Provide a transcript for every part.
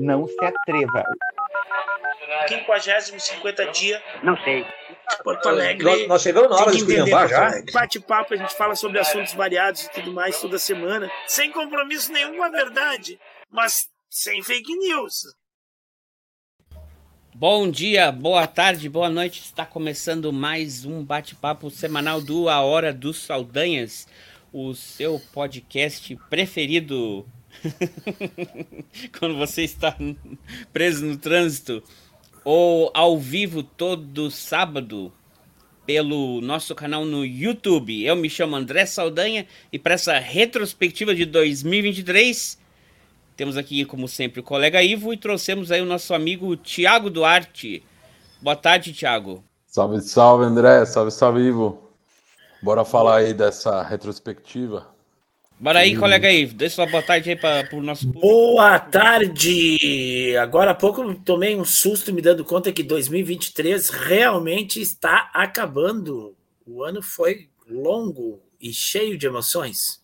Não se atreva. 50, 50 dia. Não sei. Porto Alegre. Nós, nós chegamos na hora de esculhambar já. Bate-papo, a gente fala sobre assuntos variados e tudo mais toda semana. Sem compromisso nenhum com a verdade, mas sem fake news. Bom dia, boa tarde, boa noite. Está começando mais um bate-papo semanal do A Hora dos Saldanhas, o seu podcast preferido quando você está preso no trânsito ou ao vivo todo sábado pelo nosso canal no YouTube. Eu me chamo André Saldanha e para essa retrospectiva de 2023 temos aqui, como sempre, o colega Ivo e trouxemos aí o nosso amigo Tiago Duarte. Boa tarde, Tiago. Salve, salve, André. Salve, salve, Ivo. Bora falar aí dessa retrospectiva. Bora aí, colega Ivo. Deixa sua boa tarde aí para o nosso público. Boa tarde! Agora há pouco tomei um susto me dando conta que 2023 realmente está acabando. O ano foi longo e cheio de emoções.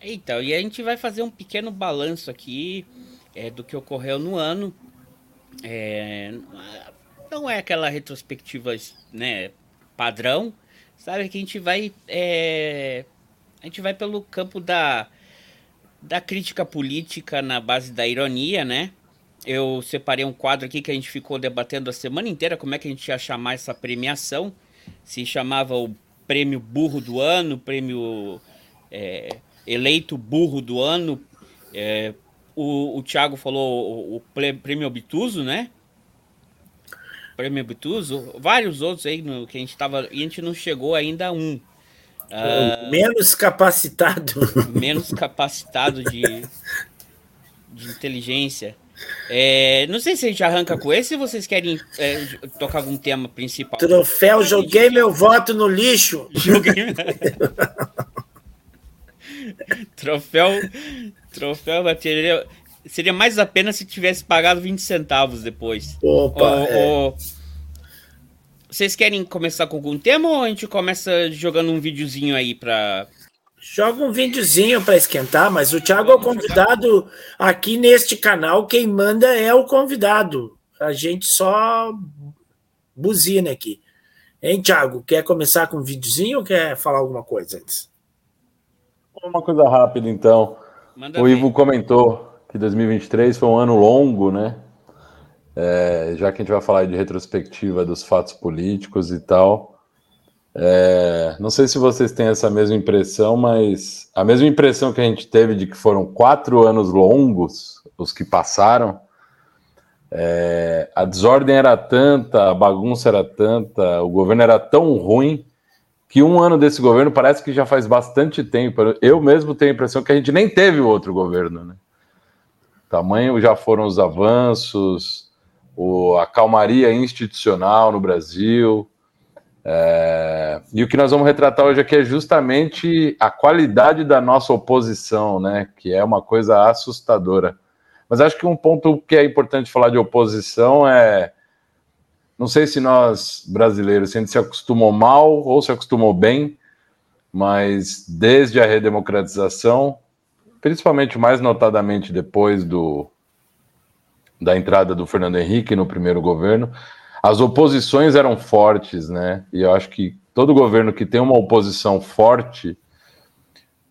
Então, e a gente vai fazer um pequeno balanço aqui é, do que ocorreu no ano. É, não é aquela retrospectiva né, padrão, sabe? Que a gente vai. É, a gente vai pelo campo da, da crítica política na base da ironia, né? Eu separei um quadro aqui que a gente ficou debatendo a semana inteira como é que a gente ia chamar essa premiação. Se chamava o prêmio burro do ano, prêmio. É, eleito burro do ano. É, o, o Thiago falou o, o prêmio obtuso, né? Prêmio obtuso. Vários outros aí no, que a gente tava. E a gente não chegou ainda a um. Uh, menos capacitado. Menos capacitado de, de inteligência. É, não sei se a gente arranca com esse ou vocês querem é, tocar algum tema principal. Troféu, joguei meu voto no lixo. Joguei. troféu. Troféu bateria. Seria mais a pena se tivesse pagado 20 centavos depois. Opa! é. Vocês querem começar com algum tema ou a gente começa jogando um videozinho aí pra. Joga um videozinho para esquentar, mas o Thiago é o convidado aqui neste canal. Quem manda é o convidado. A gente só buzina aqui. Hein, Thiago? Quer começar com um videozinho ou quer falar alguma coisa antes? Uma coisa rápida, então. Manda o bem. Ivo comentou que 2023 foi um ano longo, né? É, já que a gente vai falar de retrospectiva dos fatos políticos e tal. É, não sei se vocês têm essa mesma impressão, mas a mesma impressão que a gente teve de que foram quatro anos longos os que passaram. É, a desordem era tanta, a bagunça era tanta, o governo era tão ruim que um ano desse governo parece que já faz bastante tempo. Eu mesmo tenho a impressão que a gente nem teve outro governo, né? Tamanho já foram os avanços, o, a calmaria institucional no Brasil. É, e o que nós vamos retratar hoje aqui é justamente a qualidade da nossa oposição, né? Que é uma coisa assustadora. Mas acho que um ponto que é importante falar de oposição é não sei se nós, brasileiros, se a gente se acostumou mal ou se acostumou bem, mas desde a redemocratização, principalmente mais notadamente depois do, da entrada do Fernando Henrique no primeiro governo, as oposições eram fortes, né? E eu acho que todo governo que tem uma oposição forte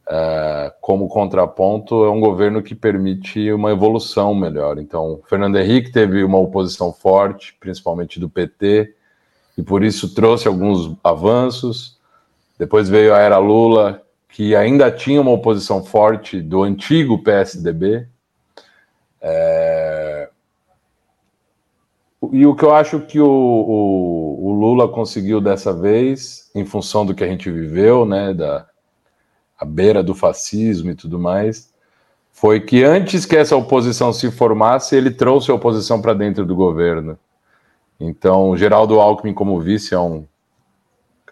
uh, como contraponto é um governo que permite uma evolução melhor. Então, Fernando Henrique teve uma oposição forte, principalmente do PT, e por isso trouxe alguns avanços. Depois veio a era Lula, que ainda tinha uma oposição forte do antigo PSDB. É... E o que eu acho que o, o, o, Lula conseguiu dessa vez, em função do que a gente viveu, né, da, à beira do fascismo e tudo mais, foi que antes que essa oposição se formasse, ele trouxe a oposição para dentro do governo. Então, Geraldo Alckmin como vice é um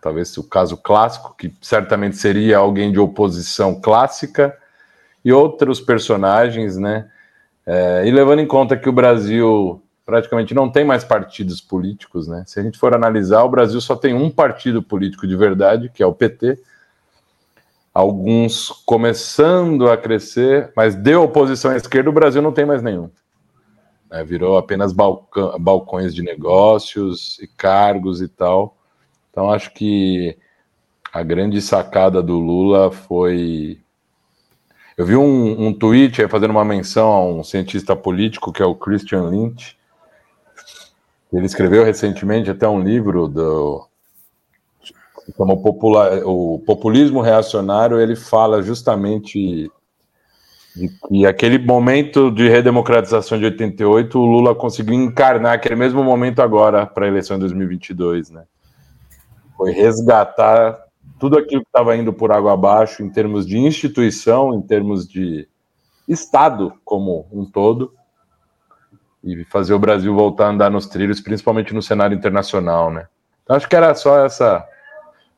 talvez o caso clássico, que certamente seria alguém de oposição clássica, e outros personagens, né? É, e levando em conta que o Brasil praticamente não tem mais partidos políticos, né? Se a gente for analisar, o Brasil só tem um partido político de verdade, que é o PT, alguns começando a crescer, mas de oposição à esquerda, o Brasil não tem mais nenhum. Né? Virou apenas balcões de negócios e cargos e tal. Então acho que a grande sacada do Lula foi. Eu vi um, um tweet fazendo uma menção a um cientista político que é o Christian Lynch. Ele escreveu recentemente até um livro do como o, o populismo reacionário. Ele fala justamente de que aquele momento de redemocratização de 88, o Lula conseguiu encarnar aquele mesmo momento agora para a eleição de 2022, né? Foi resgatar tudo aquilo que estava indo por água abaixo em termos de instituição, em termos de Estado como um todo, e fazer o Brasil voltar a andar nos trilhos, principalmente no cenário internacional, né? Então, acho que era só essa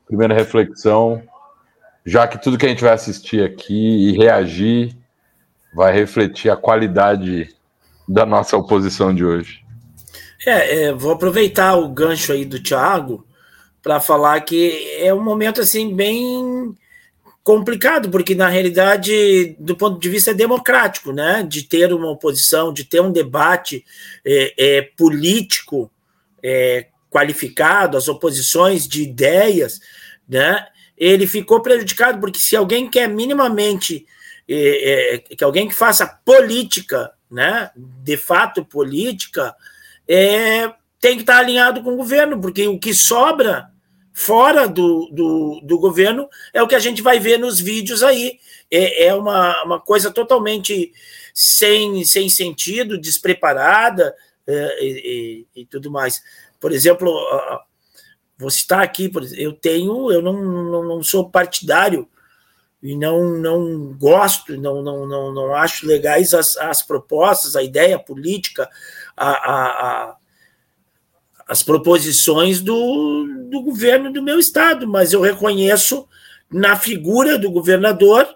primeira reflexão, já que tudo que a gente vai assistir aqui e reagir vai refletir a qualidade da nossa oposição de hoje. É, é vou aproveitar o gancho aí do Thiago para falar que é um momento assim bem complicado, porque na realidade, do ponto de vista democrático, né, de ter uma oposição, de ter um debate é, é, político é, qualificado, as oposições de ideias, né, ele ficou prejudicado, porque se alguém quer minimamente é, que alguém que faça política, né, de fato política, é, tem que estar alinhado com o governo, porque o que sobra fora do, do, do governo é o que a gente vai ver nos vídeos aí. É, é uma, uma coisa totalmente sem, sem sentido, despreparada é, e, e, tudo mais. Por exemplo, vou citar aqui, eu tenho, eu não, não, não sou partidário e não, não gosto, não, não, não, não acho legais as, as propostas, a ideia política, a, a, a as proposições do, do governo do meu estado, mas eu reconheço na figura do governador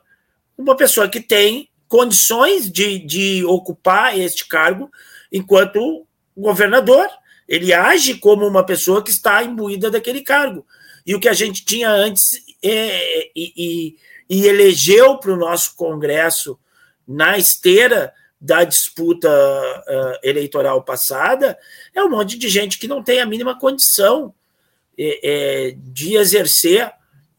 uma pessoa que tem condições de, de ocupar este cargo enquanto governador. Ele age como uma pessoa que está imbuída daquele cargo. E o que a gente tinha antes é, e, e e elegeu para o nosso Congresso na esteira da disputa uh, eleitoral passada, é um monte de gente que não tem a mínima condição é, é, de exercer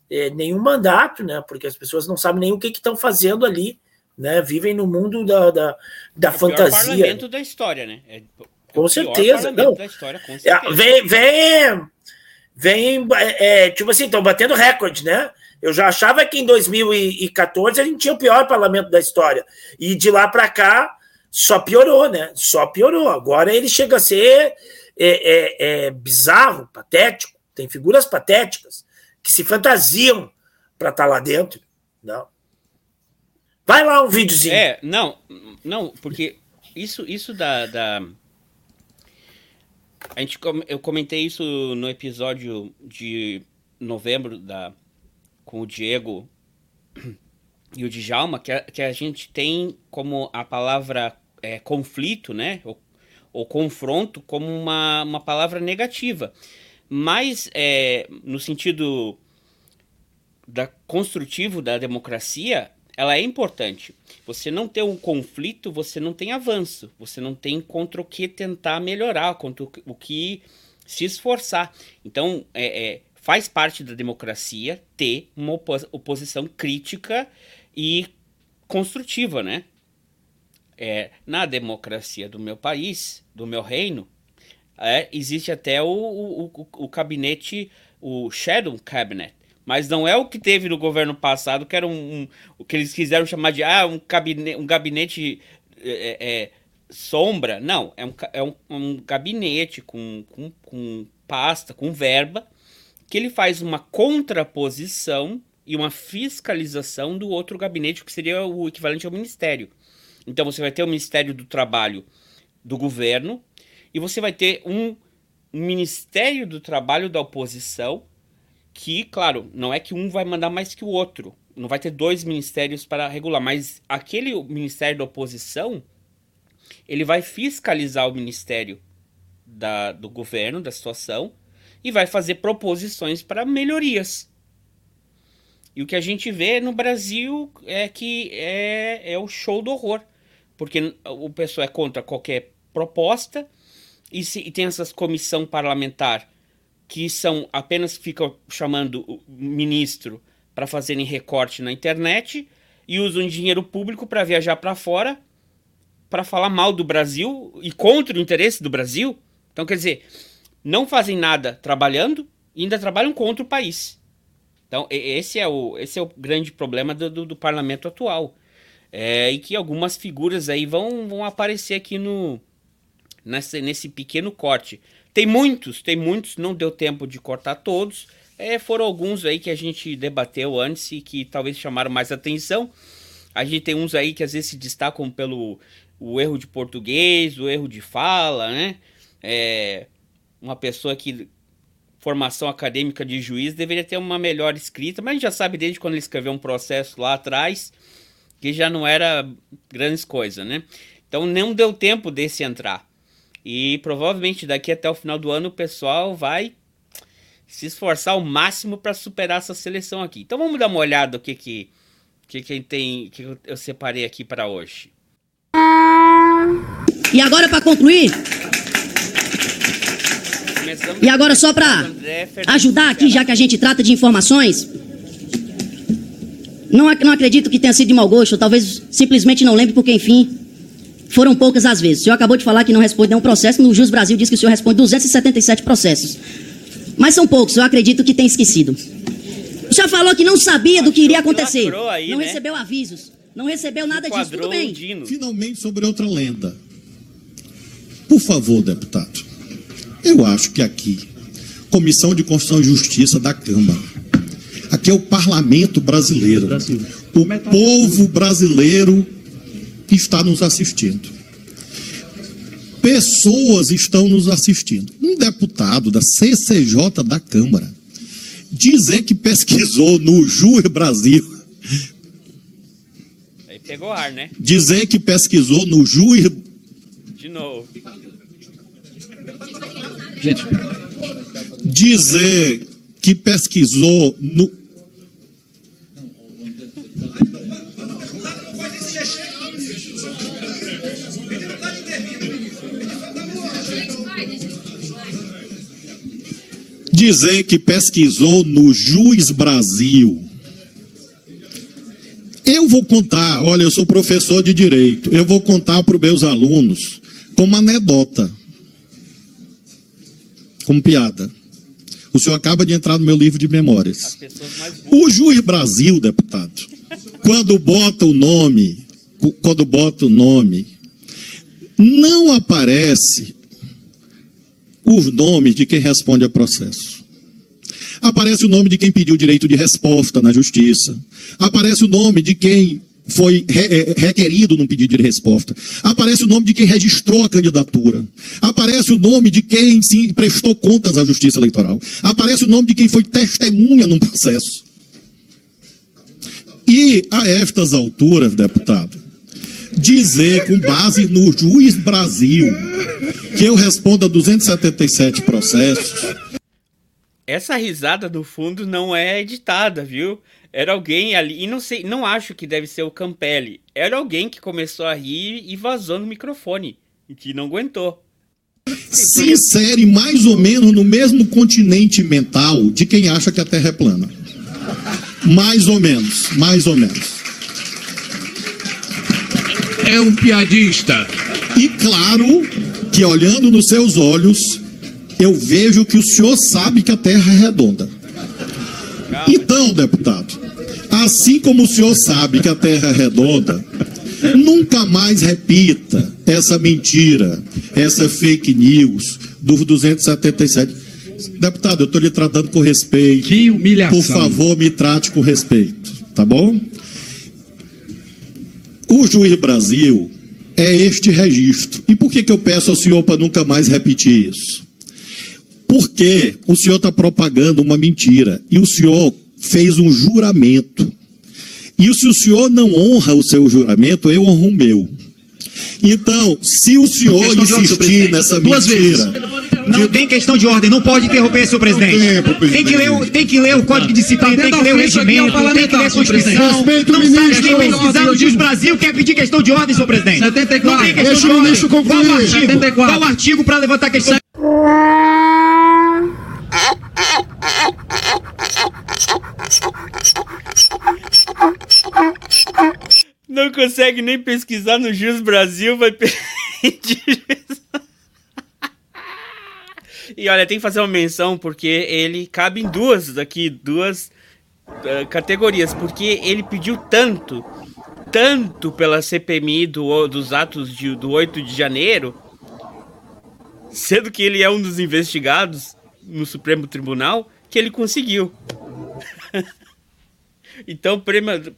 é, nenhum mandato, né? Porque as pessoas não sabem nem o que estão fazendo ali, né? Vivem no mundo da, da, da é fantasia. O parlamento da história, né? É, é com certeza, não. História, com certeza. Vem, vem, vem, tipo assim, estão batendo recorde, né? Eu já achava que em 2014 a gente tinha o pior parlamento da história. E de lá para cá só piorou, né? Só piorou. Agora ele chega a ser é, é, é bizarro, patético. Tem figuras patéticas que se fantasiam para estar tá lá dentro. Não. Vai lá um videozinho. É, não, não, porque isso, isso da, da... A gente, eu comentei isso no episódio de novembro da com o Diego e o Djalma, que a, que a gente tem como a palavra é, conflito, né? Ou, ou, confronto como uma, uma palavra negativa. Mas é, no sentido da construtivo da democracia, ela é importante. Você não tem um conflito, você não tem avanço, você não tem contra o que tentar melhorar, contra o que se esforçar. Então, é, é faz parte da democracia ter uma oposição crítica e construtiva, né? É, na democracia do meu país, do meu reino, é, existe até o, o, o, o, gabinete, o Shadow Cabinet, mas não é o que teve no governo passado, que era um, um o que eles quiseram chamar de ah, um, gabinete, um gabinete é, é, sombra. Não, é um, é um, um gabinete com, com, com pasta, com verba, que ele faz uma contraposição e uma fiscalização do outro gabinete, que seria o equivalente ao ministério. Então você vai ter o Ministério do Trabalho do governo e você vai ter um, Ministério do Trabalho da oposição, que, claro, não é que um vai mandar mais que o outro. Não vai ter dois ministérios para regular, mas aquele Ministério da Oposição, ele vai fiscalizar o Ministério da, do governo, da situação, e vai fazer proposições para melhorias. E o que a gente vê no Brasil é que é, é o show do horror. Porque o pessoal é contra qualquer proposta e, se, e tem essas comissão parlamentar que são apenas ficam chamando o ministro para fazerem recorte na internet e usam dinheiro público para viajar para fora para falar mal do Brasil e contra o interesse do Brasil. Então, quer dizer, não fazem nada trabalhando e ainda trabalham contra o país. Então, esse é o, esse é o grande problema do, do, do parlamento atual. É, e que algumas figuras aí vão, vão aparecer aqui no nesse, nesse pequeno corte. Tem muitos, tem muitos, não deu tempo de cortar todos. É, foram alguns aí que a gente debateu antes e que talvez chamaram mais atenção. A gente tem uns aí que às vezes se destacam pelo o erro de português, o erro de fala, né? É, uma pessoa que formação acadêmica de juiz deveria ter uma melhor escrita, mas a gente já sabe desde quando ele escreveu um processo lá atrás que já não era grandes coisas, né? Então não deu tempo desse entrar. E provavelmente daqui até o final do ano o pessoal vai se esforçar ao máximo para superar essa seleção aqui. Então vamos dar uma olhada o que que que, que tem que eu separei aqui para hoje. E agora para concluir, e agora só para ajudar aqui, já que a gente trata de informações, não, não acredito que tenha sido de mau gosto, talvez simplesmente não lembre, porque enfim, foram poucas as vezes. O senhor acabou de falar que não responde nenhum processo. No Jus Brasil diz que o senhor responde 277 processos. Mas são poucos, eu acredito que tem esquecido. O senhor falou que não sabia do que iria acontecer. Não né? recebeu avisos. Não recebeu nada disso. Tudo bem. Finalmente sobre outra lenda. Por favor, deputado. Eu acho que aqui, Comissão de Constituição e Justiça da Câmara, aqui é o parlamento brasileiro. O povo brasileiro que está nos assistindo. Pessoas estão nos assistindo. Um deputado da CCJ da Câmara dizer que pesquisou no Júri Brasil. Aí pegou ar, né? Dizer que pesquisou no Júri. De novo. Gente. Dizer que pesquisou no dizer que pesquisou no Juiz Brasil. Eu vou contar, olha, eu sou professor de direito, eu vou contar para os meus alunos como anedota, como piada. O senhor acaba de entrar no meu livro de memórias. O Juiz Brasil, deputado, quando bota o nome, quando bota o nome, não aparece os nomes de quem responde a processo. Aparece o nome de quem pediu direito de resposta na justiça. Aparece o nome de quem foi é, requerido num pedido de resposta. Aparece o nome de quem registrou a candidatura. Aparece o nome de quem prestou contas à Justiça Eleitoral. Aparece o nome de quem foi testemunha num processo. E a estas alturas, deputado, dizer com base no juiz Brasil que eu respondo a 277 processos. Essa risada do fundo não é editada, viu? Era alguém ali, e não sei, não acho que deve ser o Campelli. Era alguém que começou a rir e vazou no microfone, e que não aguentou. Se insere mais ou menos no mesmo continente mental de quem acha que a Terra é plana. Mais ou menos, mais ou menos. É um piadista. E claro que olhando nos seus olhos, eu vejo que o senhor sabe que a terra é redonda. Então, deputado, assim como o senhor sabe que a terra é redonda, nunca mais repita essa mentira, essa fake news dos 277. Deputado, eu estou lhe tratando com respeito. Que humilhação. Por favor, me trate com respeito, tá bom? O juiz Brasil é este registro. E por que, que eu peço ao senhor para nunca mais repetir isso? Porque o senhor está propagando uma mentira e o senhor fez um juramento. E se o senhor não honra o seu juramento, eu honro o meu. Então, se o senhor insistir nessa mentira, Não tem questão de ordem, não pode interromper, senhor presidente. Tem que ler, tem que ler o Código de Disciplina, tem que ler o regimento, tem que ler a Constituição. Não sabe quem pesquisar no Dias Brasil quer pedir questão de ordem, senhor presidente. 74. Não tem questão de ordem. Qual o artigo? Qual o artigo para levantar questão? Não consegue nem pesquisar no Jus Brasil, vai pedir. e olha, tem que fazer uma menção porque ele cabe em duas daqui, duas uh, categorias, porque ele pediu tanto, tanto pela CPMI do, dos atos de, do 8 de janeiro, sendo que ele é um dos investigados no Supremo Tribunal, que ele conseguiu. então, prêmio,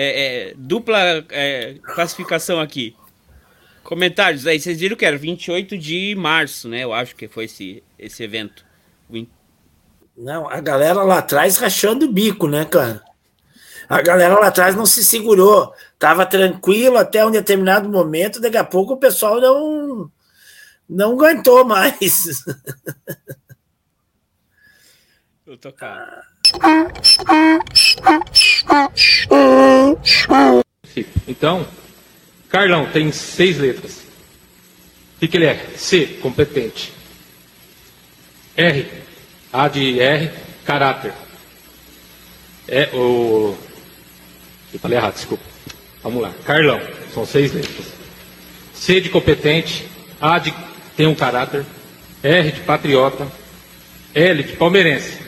é, é, dupla é, classificação aqui. Comentários aí, vocês viram que era 28 de março, né? Eu acho que foi esse, esse evento. Não, a galera lá atrás rachando o bico, né, cara? A galera lá atrás não se segurou. Tava tranquilo até um determinado momento, daqui a pouco o pessoal não, não aguentou mais. Vou tocar. Então, Carlão tem seis letras. O que, ele é? C, competente. R, A de R, caráter. É o. Eu falei errado, desculpa. Vamos lá. Carlão, são seis letras. C de competente, A de tem um caráter, R de patriota, L de palmeirense.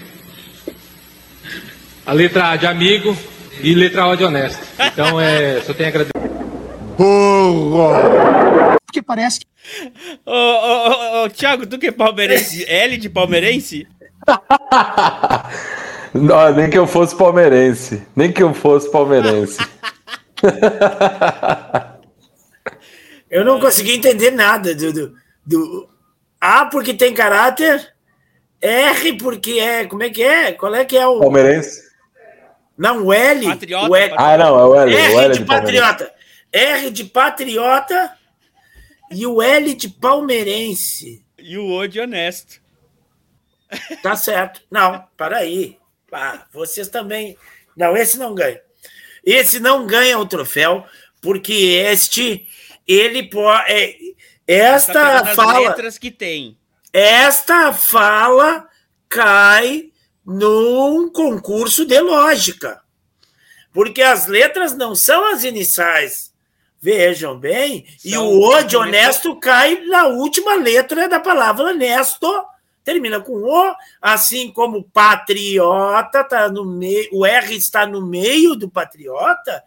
A letra A de amigo e letra O de honesto. Então, é, só tenho a agradecer. Burro! Porque parece que. Ô, ô, ô, ô, Thiago, tu que é palmeirense? L de palmeirense? Não, nem que eu fosse palmeirense. Nem que eu fosse palmeirense. eu não consegui entender nada do, do, do, A porque tem caráter, R porque é. Como é que é? Qual é que é o. Palmeirense? Não, o L. Patriota, o L. Ah, não, é o L. R o L de, de patriota. R de patriota e o L de palmeirense. E o O de honesto. Tá certo. Não, para aí. Ah, vocês também. Não, esse não ganha. Esse não ganha o troféu, porque este, ele pode. É, esta fala. letras que tem. Esta fala cai num concurso de lógica. Porque as letras não são as iniciais. Vejam bem. e São o O de honesto cai na última letra da palavra honesto. Termina com O, assim como patriota tá no meio, o R está no meio do patriota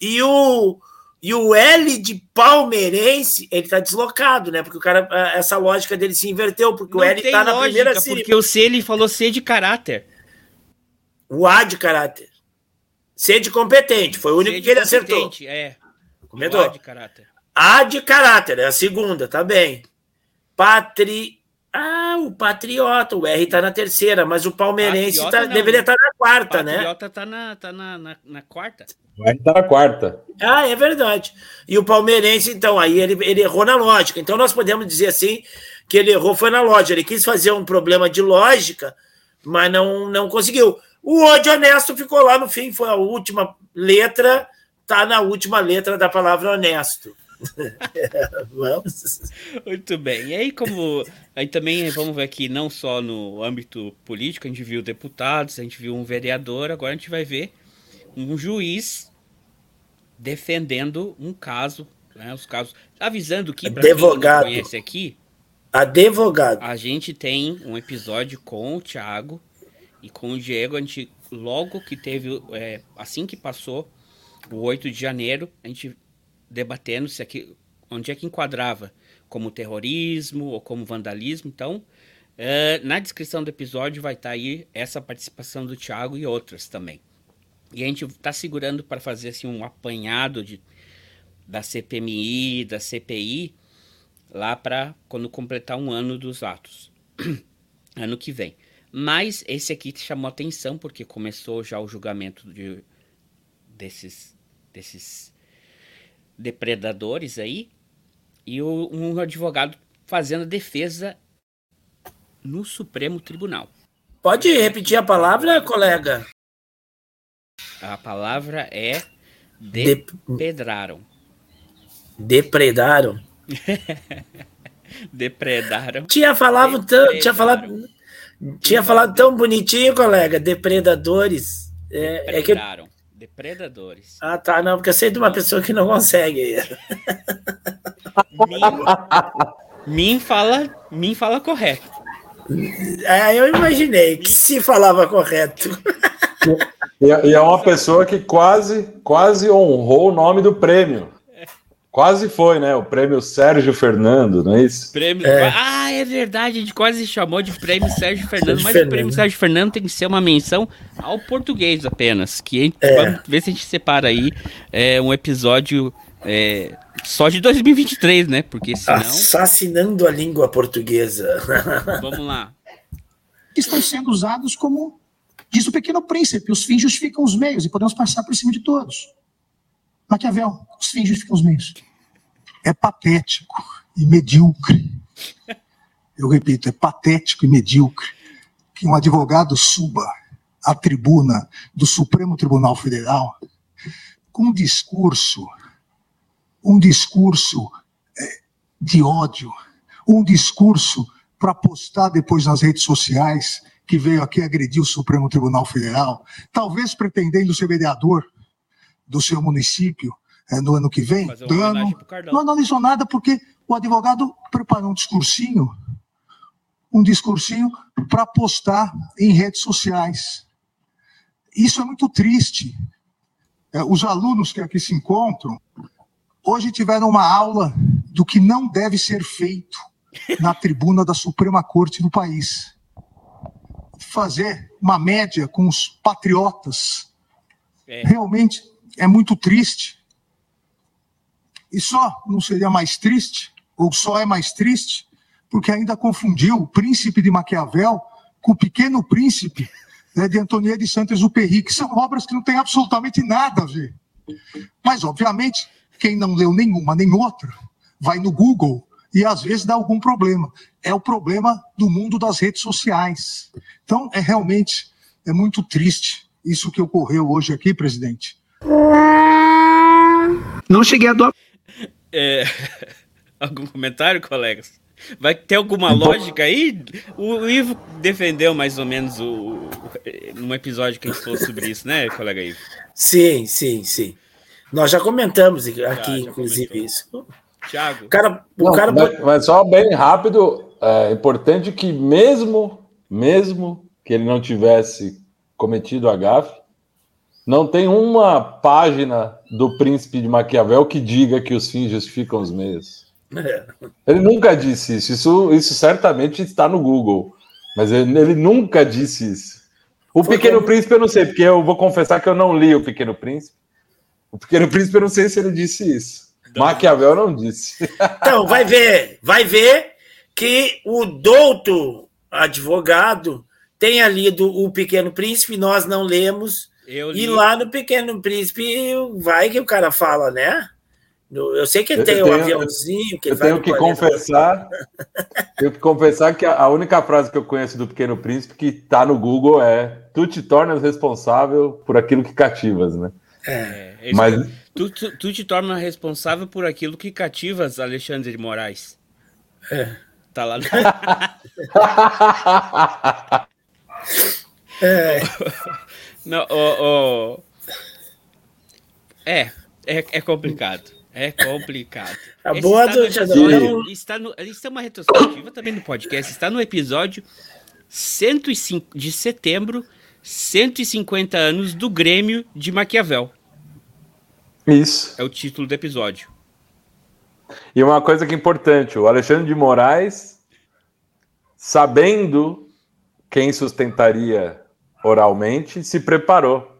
e o e o L de palmeirense, ele está deslocado, né? Porque o cara essa lógica dele se inverteu, porque Não o L tem está na lógica, primeira sílaba. Porque o C ele falou C de caráter. O A de caráter. C de competente, foi o único que ele acertou. competente, É. Comentou. O A de caráter. A de caráter, é a segunda, tá bem. Patri. Ah, o patriota, o R tá na terceira, mas o palmeirense Patriota tá- deveria estar na quarta, né? Patriota tá na, tá na, na, na quarta. O R tá na quarta. Ah, é verdade. E o palmeirense, então, aí ele, ele errou na lógica. Então nós podemos dizer assim que ele errou foi na lógica. Ele quis fazer um problema de lógica, mas não, não conseguiu. O O de honesto ficou lá no fim, foi a última letra, tá na última letra da palavra honesto. Vamos. Muito bem. E aí, como. Aí também vamos ver aqui, não só no âmbito político, a gente viu deputados, a gente viu um vereador, agora a gente vai ver um juiz defendendo um caso, né? Os casos. Avisando que, para quem não Advogado. conhece aqui, Advogado. a gente tem um episódio com o Thiago e com o Diego. A gente, logo que teve, é, assim que passou o 8 de janeiro, a gente debatendo se aqui, onde é que enquadrava como terrorismo ou como vandalismo. Então, é, na descrição do episódio vai estar aí essa participação do Thiago e outras também. E a gente está segurando para fazer assim, um apanhado de, da CPMI, da CPI, lá para quando completar um ano dos atos, ano que vem. Mas esse aqui chamou atenção porque começou já o julgamento de, desses, desses depredadores aí e o, um advogado fazendo defesa no Supremo Tribunal. Pode repetir a palavra, colega? A palavra é depedraram. Depredaram? Depredaram. Tinha falado tão, tinha falado, tinha falado tão bonitinho, colega. Depredadores. É, Depredaram. É que... Depredadores. Ah, tá. Não, porque eu sei de uma pessoa que não consegue. Min, fala, Min fala correto. É, eu imaginei que se falava correto. E, e é uma pessoa que quase, quase honrou o nome do prêmio. Quase foi, né? O prêmio Sérgio Fernando, não é isso? Prêmio... É. Ah, é verdade, a gente quase chamou de prêmio Sérgio Fernando, Sérgio mas Fernando. o prêmio Sérgio Fernando tem que ser uma menção ao português apenas. Que gente, é. vamos ver se a gente separa aí é, um episódio é, só de 2023, né? Porque senão. Assassinando a língua portuguesa. Vamos lá. Estão sendo usados como. Diz o pequeno príncipe: os fins justificam os meios e podemos passar por cima de todos. Maquiavel, os fins justificam os meios. É patético e medíocre. Eu repito, é patético e medíocre que um advogado suba à tribuna do Supremo Tribunal Federal com um discurso, um discurso é, de ódio, um discurso para postar depois nas redes sociais que veio aqui agredir o Supremo Tribunal Federal, talvez pretendendo ser vereador, do seu município é, no ano que vem, dano, não analisou nada porque o advogado preparou um discursinho, um discursinho para postar em redes sociais. Isso é muito triste. É, os alunos que aqui se encontram hoje tiveram uma aula do que não deve ser feito na tribuna da Suprema Corte do país. Fazer uma média com os patriotas. É. Realmente é muito triste. E só não seria mais triste, ou só é mais triste, porque ainda confundiu o príncipe de Maquiavel com o pequeno príncipe né, de Antonieta de Saint-Exupéry, que são obras que não têm absolutamente nada a ver. Mas, obviamente, quem não leu nenhuma nem outra, vai no Google e às vezes dá algum problema. É o problema do mundo das redes sociais. Então, é realmente é muito triste isso que ocorreu hoje aqui, presidente. Não cheguei a doar. É... Algum comentário, colegas? Vai ter alguma lógica aí? O Ivo defendeu mais ou menos o, num episódio que a gente falou sobre isso, né, colega Ivo? Sim, sim, sim. Nós já comentamos aqui, já, já inclusive, comentou. isso. Tiago. Cara, o Não, cara... Mas, mas, só bem rápido, é importante que mesmo, mesmo que ele não tivesse cometido a gafe, não tem uma página do Príncipe de Maquiavel que diga que os fins justificam os meios. É. Ele nunca disse isso. isso. Isso certamente está no Google. Mas ele, ele nunca disse isso. O Foi Pequeno como... Príncipe eu não sei, porque eu vou confessar que eu não li o Pequeno Príncipe. O Pequeno Príncipe eu não sei se ele disse isso. Não. Maquiavel não disse. Então, vai ver, vai ver que o douto advogado tenha lido o Pequeno Príncipe, nós não lemos e lá no Pequeno Príncipe vai que o cara fala, né? Eu sei que ele tem um aviãozinho. Que eu tenho que confessar. tenho que confessar que a única frase que eu conheço do Pequeno Príncipe que está no Google é: Tu te tornas responsável por aquilo que cativas, né? É, é Mas tu, tu, tu, te tornas responsável por aquilo que cativas, Alexandre de Moraes. É. Tá lá. No... é. Não, oh, oh. É, é, é complicado. É complicado. A Esse boa do está no, está no, Isso é uma retrospectiva também no podcast. Está no episódio 105 de setembro, 150 anos do Grêmio de Maquiavel. Isso. É o título do episódio. E uma coisa que é importante: o Alexandre de Moraes, sabendo quem sustentaria oralmente, se preparou.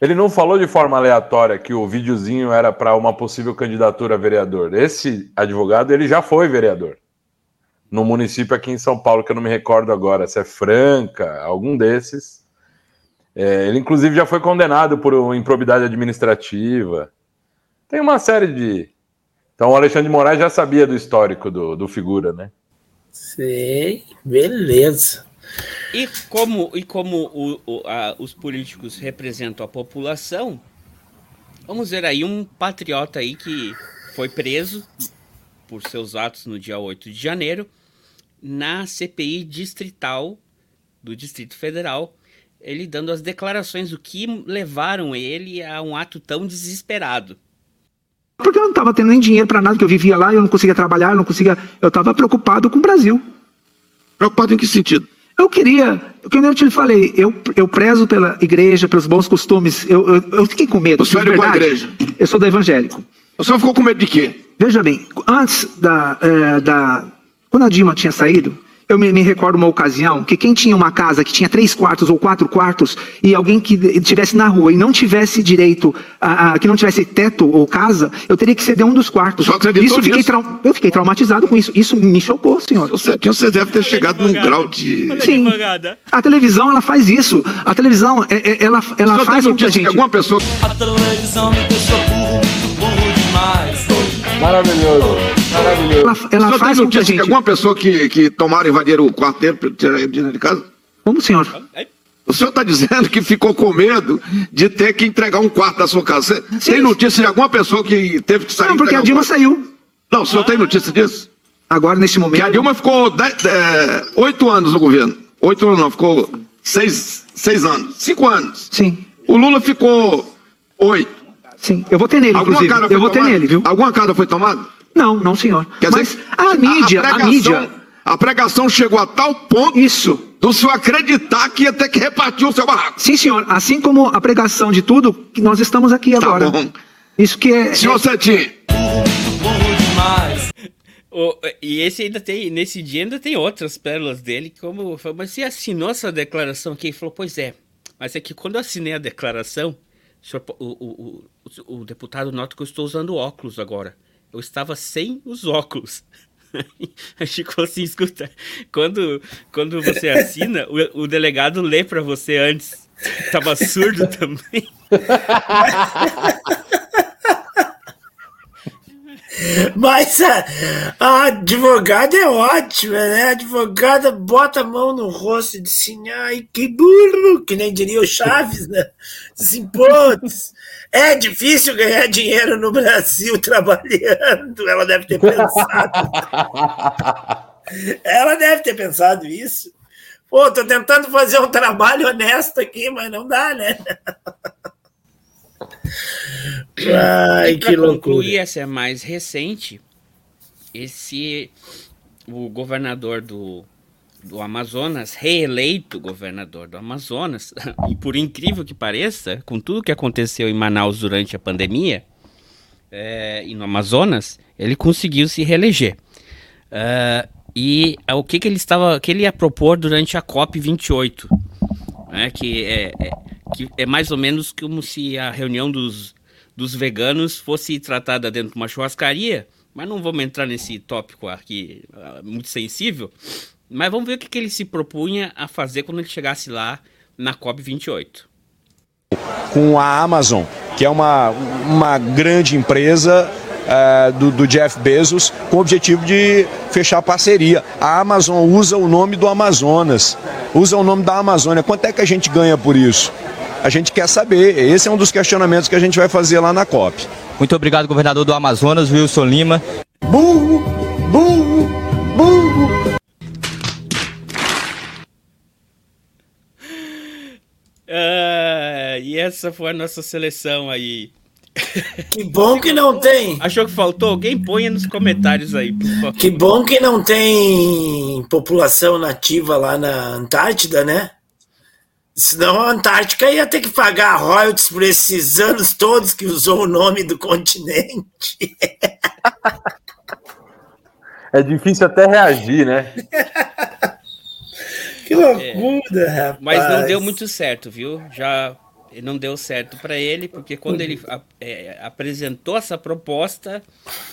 Ele não falou de forma aleatória que o videozinho era para uma possível candidatura a vereador. Esse advogado, ele já foi vereador. No município aqui em São Paulo, que eu não me recordo agora, se é Franca, algum desses. É, ele, inclusive, já foi condenado por improbidade administrativa. Tem uma série de. Então, o Alexandre de Moraes já sabia do histórico do, do figura, né? Sei, beleza. E como, e como o, o, a, os políticos representam a população, vamos ver aí um patriota aí que foi preso por seus atos no dia 8 de janeiro na CPI distrital do Distrito Federal, ele dando as declarações o que levaram ele a um ato tão desesperado. Porque eu não estava tendo nem dinheiro para nada, que eu vivia lá, eu não conseguia trabalhar, eu não conseguia. Eu estava preocupado com o Brasil. Preocupado em que sentido? Eu queria, como eu te falei, eu, eu prezo pela igreja, pelos bons costumes. Eu, eu, eu fiquei com medo. Você é de qual igreja? Eu sou do evangélico. O senhor ficou com medo de quê? Veja bem, antes da, é, da. Quando a Dilma tinha saído, eu me, me, recordo uma ocasião que quem tinha uma casa que tinha três quartos ou quatro quartos e alguém que estivesse na rua e não tivesse direito, a, a, que não tivesse teto ou casa, eu teria que ceder um dos quartos. Só isso fiquei eu fiquei traumatizado com isso. Isso me chocou, senhor. Você, você deve ter chegado num grau de. Sim. A televisão ela faz isso. A televisão é, é, ela, ela faz com que a gente. Alguma pessoa. A televisão me deixou burro, burro demais. Maravilhoso. Maravilhoso. Ela, ela faz com que a gente. alguma pessoa que, que tomaram e invadiram o quarto dele para tirar ele de casa? Como, senhor? O senhor está dizendo que ficou com medo de ter que entregar um quarto da sua casa. Você tem notícia de alguma pessoa que teve que sair? Não, porque a Dilma saiu. Não, o senhor ah. tem notícia disso? Agora, nesse momento. Que a Dilma ficou é, oito é, anos no governo. Oito anos não, ficou seis, seis anos. Cinco anos. Sim. O Lula ficou oito. Sim, eu vou ter nele, Alguma inclusive. Eu vou ter nele, viu? Alguma cara foi tomada? Não, não, senhor. Quer Mas dizer, a mídia, a, a, mídia. A pregação chegou a tal ponto. Isso. Do senhor acreditar que ia ter que repartir o seu barraco. Sim, senhor. Assim como a pregação de tudo, que nós estamos aqui tá agora. Bom. Isso que é. Senhor é... Santinho. Oh, e esse ainda tem, nesse dia ainda tem outras pérolas dele, como mas você assinou essa declaração aqui? Ele falou, pois é, mas é que quando eu assinei a declaração, senhor, o, o, o, o deputado nota que eu estou usando óculos agora. Eu estava sem os óculos. A Chico falou assim: escuta, quando, quando você assina, o, o delegado lê para você antes. Tava surdo também. Mas a, a, advogada é ótima, né? A advogada bota a mão no rosto e diz assim: ai, que burro, que nem diria o Chaves, né? Assim, putz, é difícil ganhar dinheiro no Brasil trabalhando. Ela deve ter pensado. Ela deve ter pensado isso. Pô, tô tentando fazer um trabalho honesto aqui, mas não dá, né? Ai, que loucura. concluir, essa é mais recente. Esse o governador do, do Amazonas, reeleito governador do Amazonas, e por incrível que pareça, com tudo que aconteceu em Manaus durante a pandemia é, e no Amazonas, ele conseguiu se reeleger. Uh, e uh, o que, que ele estava, que ele ia propor durante a COP 28, né, que é, é, que é mais ou menos como se a reunião dos dos veganos fosse tratada dentro de uma churrascaria, mas não vamos entrar nesse tópico aqui ah, muito sensível. Mas vamos ver o que, que ele se propunha a fazer quando ele chegasse lá na COP28. Com a Amazon, que é uma, uma grande empresa uh, do, do, Jeff Bezos, com o objetivo de fechar parceria. A Amazon usa o nome do Amazonas, usa o nome da Amazônia. Quanto é que a gente ganha por isso? A gente quer saber. Esse é um dos questionamentos que a gente vai fazer lá na COP. Muito obrigado, governador do Amazonas, Wilson Lima. Burro, burro, burro. Ah, e essa foi a nossa seleção aí. Que bom que não tem. Achou que faltou? Alguém ponha nos comentários aí, por favor. Que bom que não tem população nativa lá na Antártida, né? Senão a Antártica ia ter que pagar royalties por esses anos todos que usou o nome do continente. É difícil até reagir, né? que loucura, é, rapaz. Mas não deu muito certo, viu? Já não deu certo para ele, porque quando ele é, apresentou essa proposta,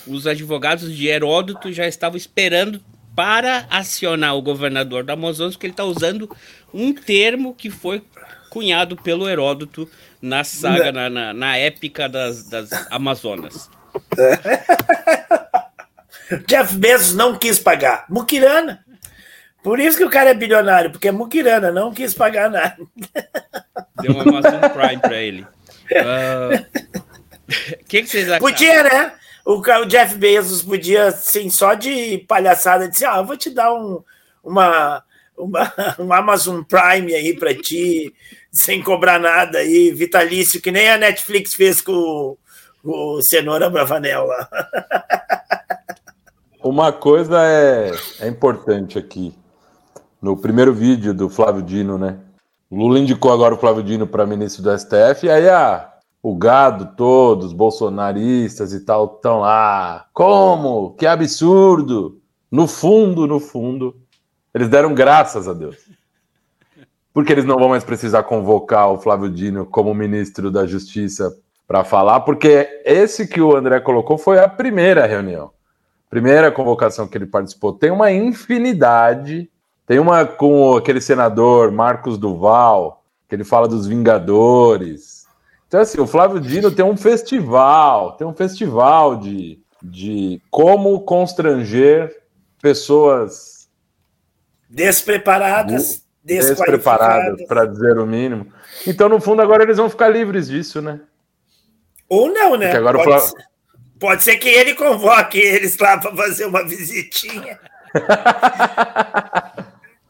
os advogados de Heródoto já estavam esperando para acionar o governador do Amazonas, porque ele está usando um termo que foi cunhado pelo Heródoto na saga, na, na, na épica das, das Amazonas. Jeff Bezos não quis pagar. Mukirana. Por isso que o cara é bilionário, porque é muquirana, não quis pagar nada. Deu uma Amazon Prime para ele. O uh, que, que, vocês acham? Podia, né? O, o, Jeff Bezos podia, assim, só de palhaçada, dizer: Ah, eu vou te dar um, uma, uma, um Amazon Prime aí para ti, sem cobrar nada aí, vitalício, que nem a Netflix fez com, o Cenoura Bravanel lá. Uma coisa é, é importante aqui. No primeiro vídeo do Flávio Dino, né? O Lula indicou agora o Flávio Dino para ministro do STF, e aí ah, o gado todo, os bolsonaristas e tal, estão lá. Como? Que absurdo! No fundo, no fundo, eles deram graças a Deus. Porque eles não vão mais precisar convocar o Flávio Dino como ministro da Justiça para falar, porque esse que o André colocou foi a primeira reunião primeira convocação que ele participou, tem uma infinidade. Tem uma com aquele senador Marcos Duval, que ele fala dos Vingadores. Então, assim, o Flávio Dino tem um festival, tem um festival de, de como constranger pessoas despreparadas, despreparadas, para dizer o mínimo. Então, no fundo, agora eles vão ficar livres disso, né? Ou não, né? Porque agora Pode Flávio... Ser. Pode ser que ele convoque eles lá para fazer uma visitinha.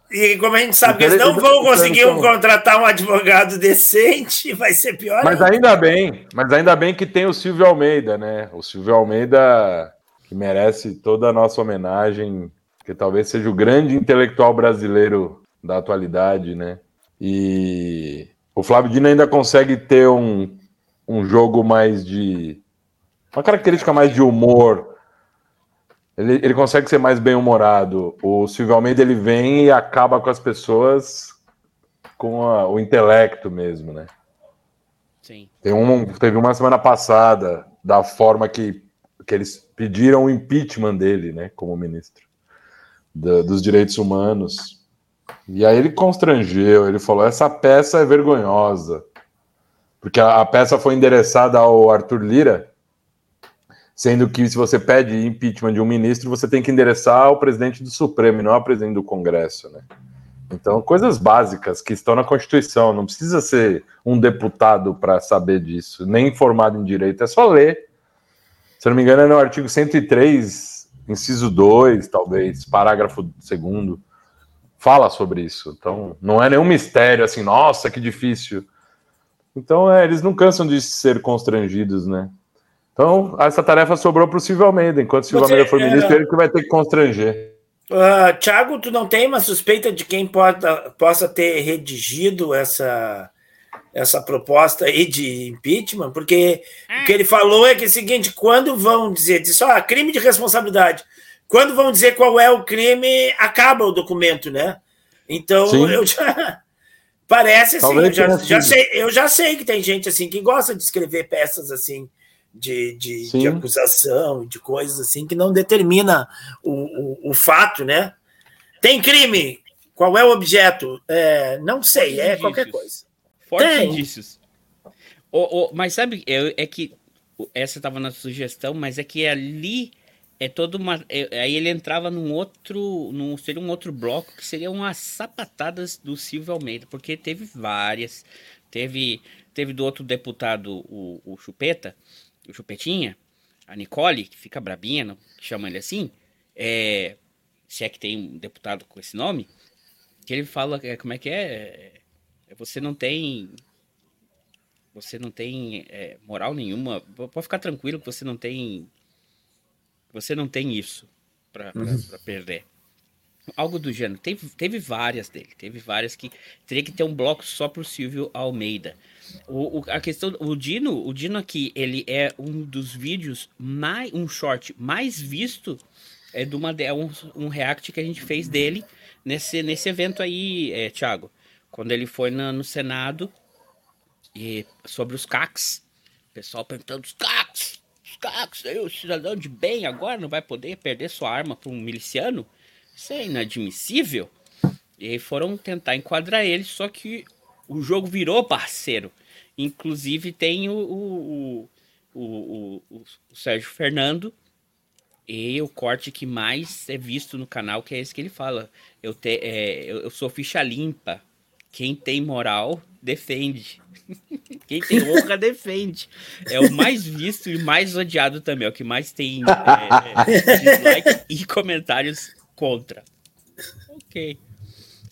E como a gente sabe que eles não vão conseguir contratar um advogado decente, vai ser pior. Mas ainda bem, mas ainda bem que tem o Silvio Almeida, né? O Silvio Almeida que merece toda a nossa homenagem, que talvez seja o grande intelectual brasileiro da atualidade, né? E o Flávio Dino ainda consegue ter um, um jogo mais de uma característica mais de humor. Ele, ele consegue ser mais bem-humorado. O Silvio Almeida ele vem e acaba com as pessoas com a, o intelecto mesmo, né? Sim. Tem um, teve uma semana passada da forma que, que eles pediram o impeachment dele, né, como ministro da, dos direitos humanos. E aí ele constrangeu, ele falou: essa peça é vergonhosa. Porque a, a peça foi endereçada ao Arthur Lira, Sendo que se você pede impeachment de um ministro, você tem que endereçar ao presidente do Supremo e não ao presidente do Congresso, né? Então, coisas básicas que estão na Constituição, não precisa ser um deputado para saber disso, nem formado em direito, é só ler. Se não me engano, é no artigo 103, inciso 2, talvez, parágrafo 2 fala sobre isso. Então, não é nenhum mistério assim, nossa, que difícil. Então, é, eles não cansam de ser constrangidos, né? Então, essa tarefa sobrou para o Silvio Almeida. Enquanto o Silvio Você, Almeida for ministro, é... ele que vai ter que constranger. Uh, Tiago, tu não tem uma suspeita de quem pode, possa ter redigido essa, essa proposta aí de impeachment? Porque o que ele falou é que é o seguinte: quando vão dizer, diz, ah, crime de responsabilidade, quando vão dizer qual é o crime, acaba o documento, né? Então, Sim. eu já. Parece assim, eu já, já sei, eu já sei que tem gente assim que gosta de escrever peças assim de, de, de, acusação, de coisas assim, que não determina o, o, o fato, né? Tem crime? Qual é o objeto? É, não sei, Fortes é indícios. qualquer coisa. Fortes Tem. indícios. O, o, mas sabe, é, é que essa estava na sugestão, mas é que ali é toda uma. É, aí ele entrava num outro. Num, seria um outro bloco que seriam umas sapatadas do Silvio Almeida, porque teve várias. Teve, teve do outro deputado, o, o Chupeta, o Chupetinha, a Nicole, que fica brabinha, não, que chama ele assim, é, se é que tem um deputado com esse nome, que ele fala, é, como é que é? é você não tem você não tem é, moral nenhuma, pode ficar tranquilo que você não tem você não tem isso para uhum. perder. Algo do gênero. Teve, teve várias dele. Teve várias que teria que ter um bloco só pro Silvio Almeida. O, o, a questão, o Dino, o Dino aqui, ele é um dos vídeos mais, um short mais visto é de uma é um, um react que a gente fez dele nesse, nesse evento aí, é, Thiago, quando ele foi na, no Senado e sobre os CACs, o pessoal perguntando os CACs, os CACs, aí o cidadão de bem agora não vai poder perder sua arma para um miliciano, isso é inadmissível. E foram tentar enquadrar ele, só que o jogo virou parceiro. Inclusive tem o, o, o, o, o Sérgio Fernando E o corte que mais é visto no canal, que é esse que ele fala. Eu, te, é, eu, eu sou ficha limpa. Quem tem moral, defende. Quem tem honra, defende. É o mais visto e mais odiado também. É o que mais tem é, é, dislike e comentários contra. Ok.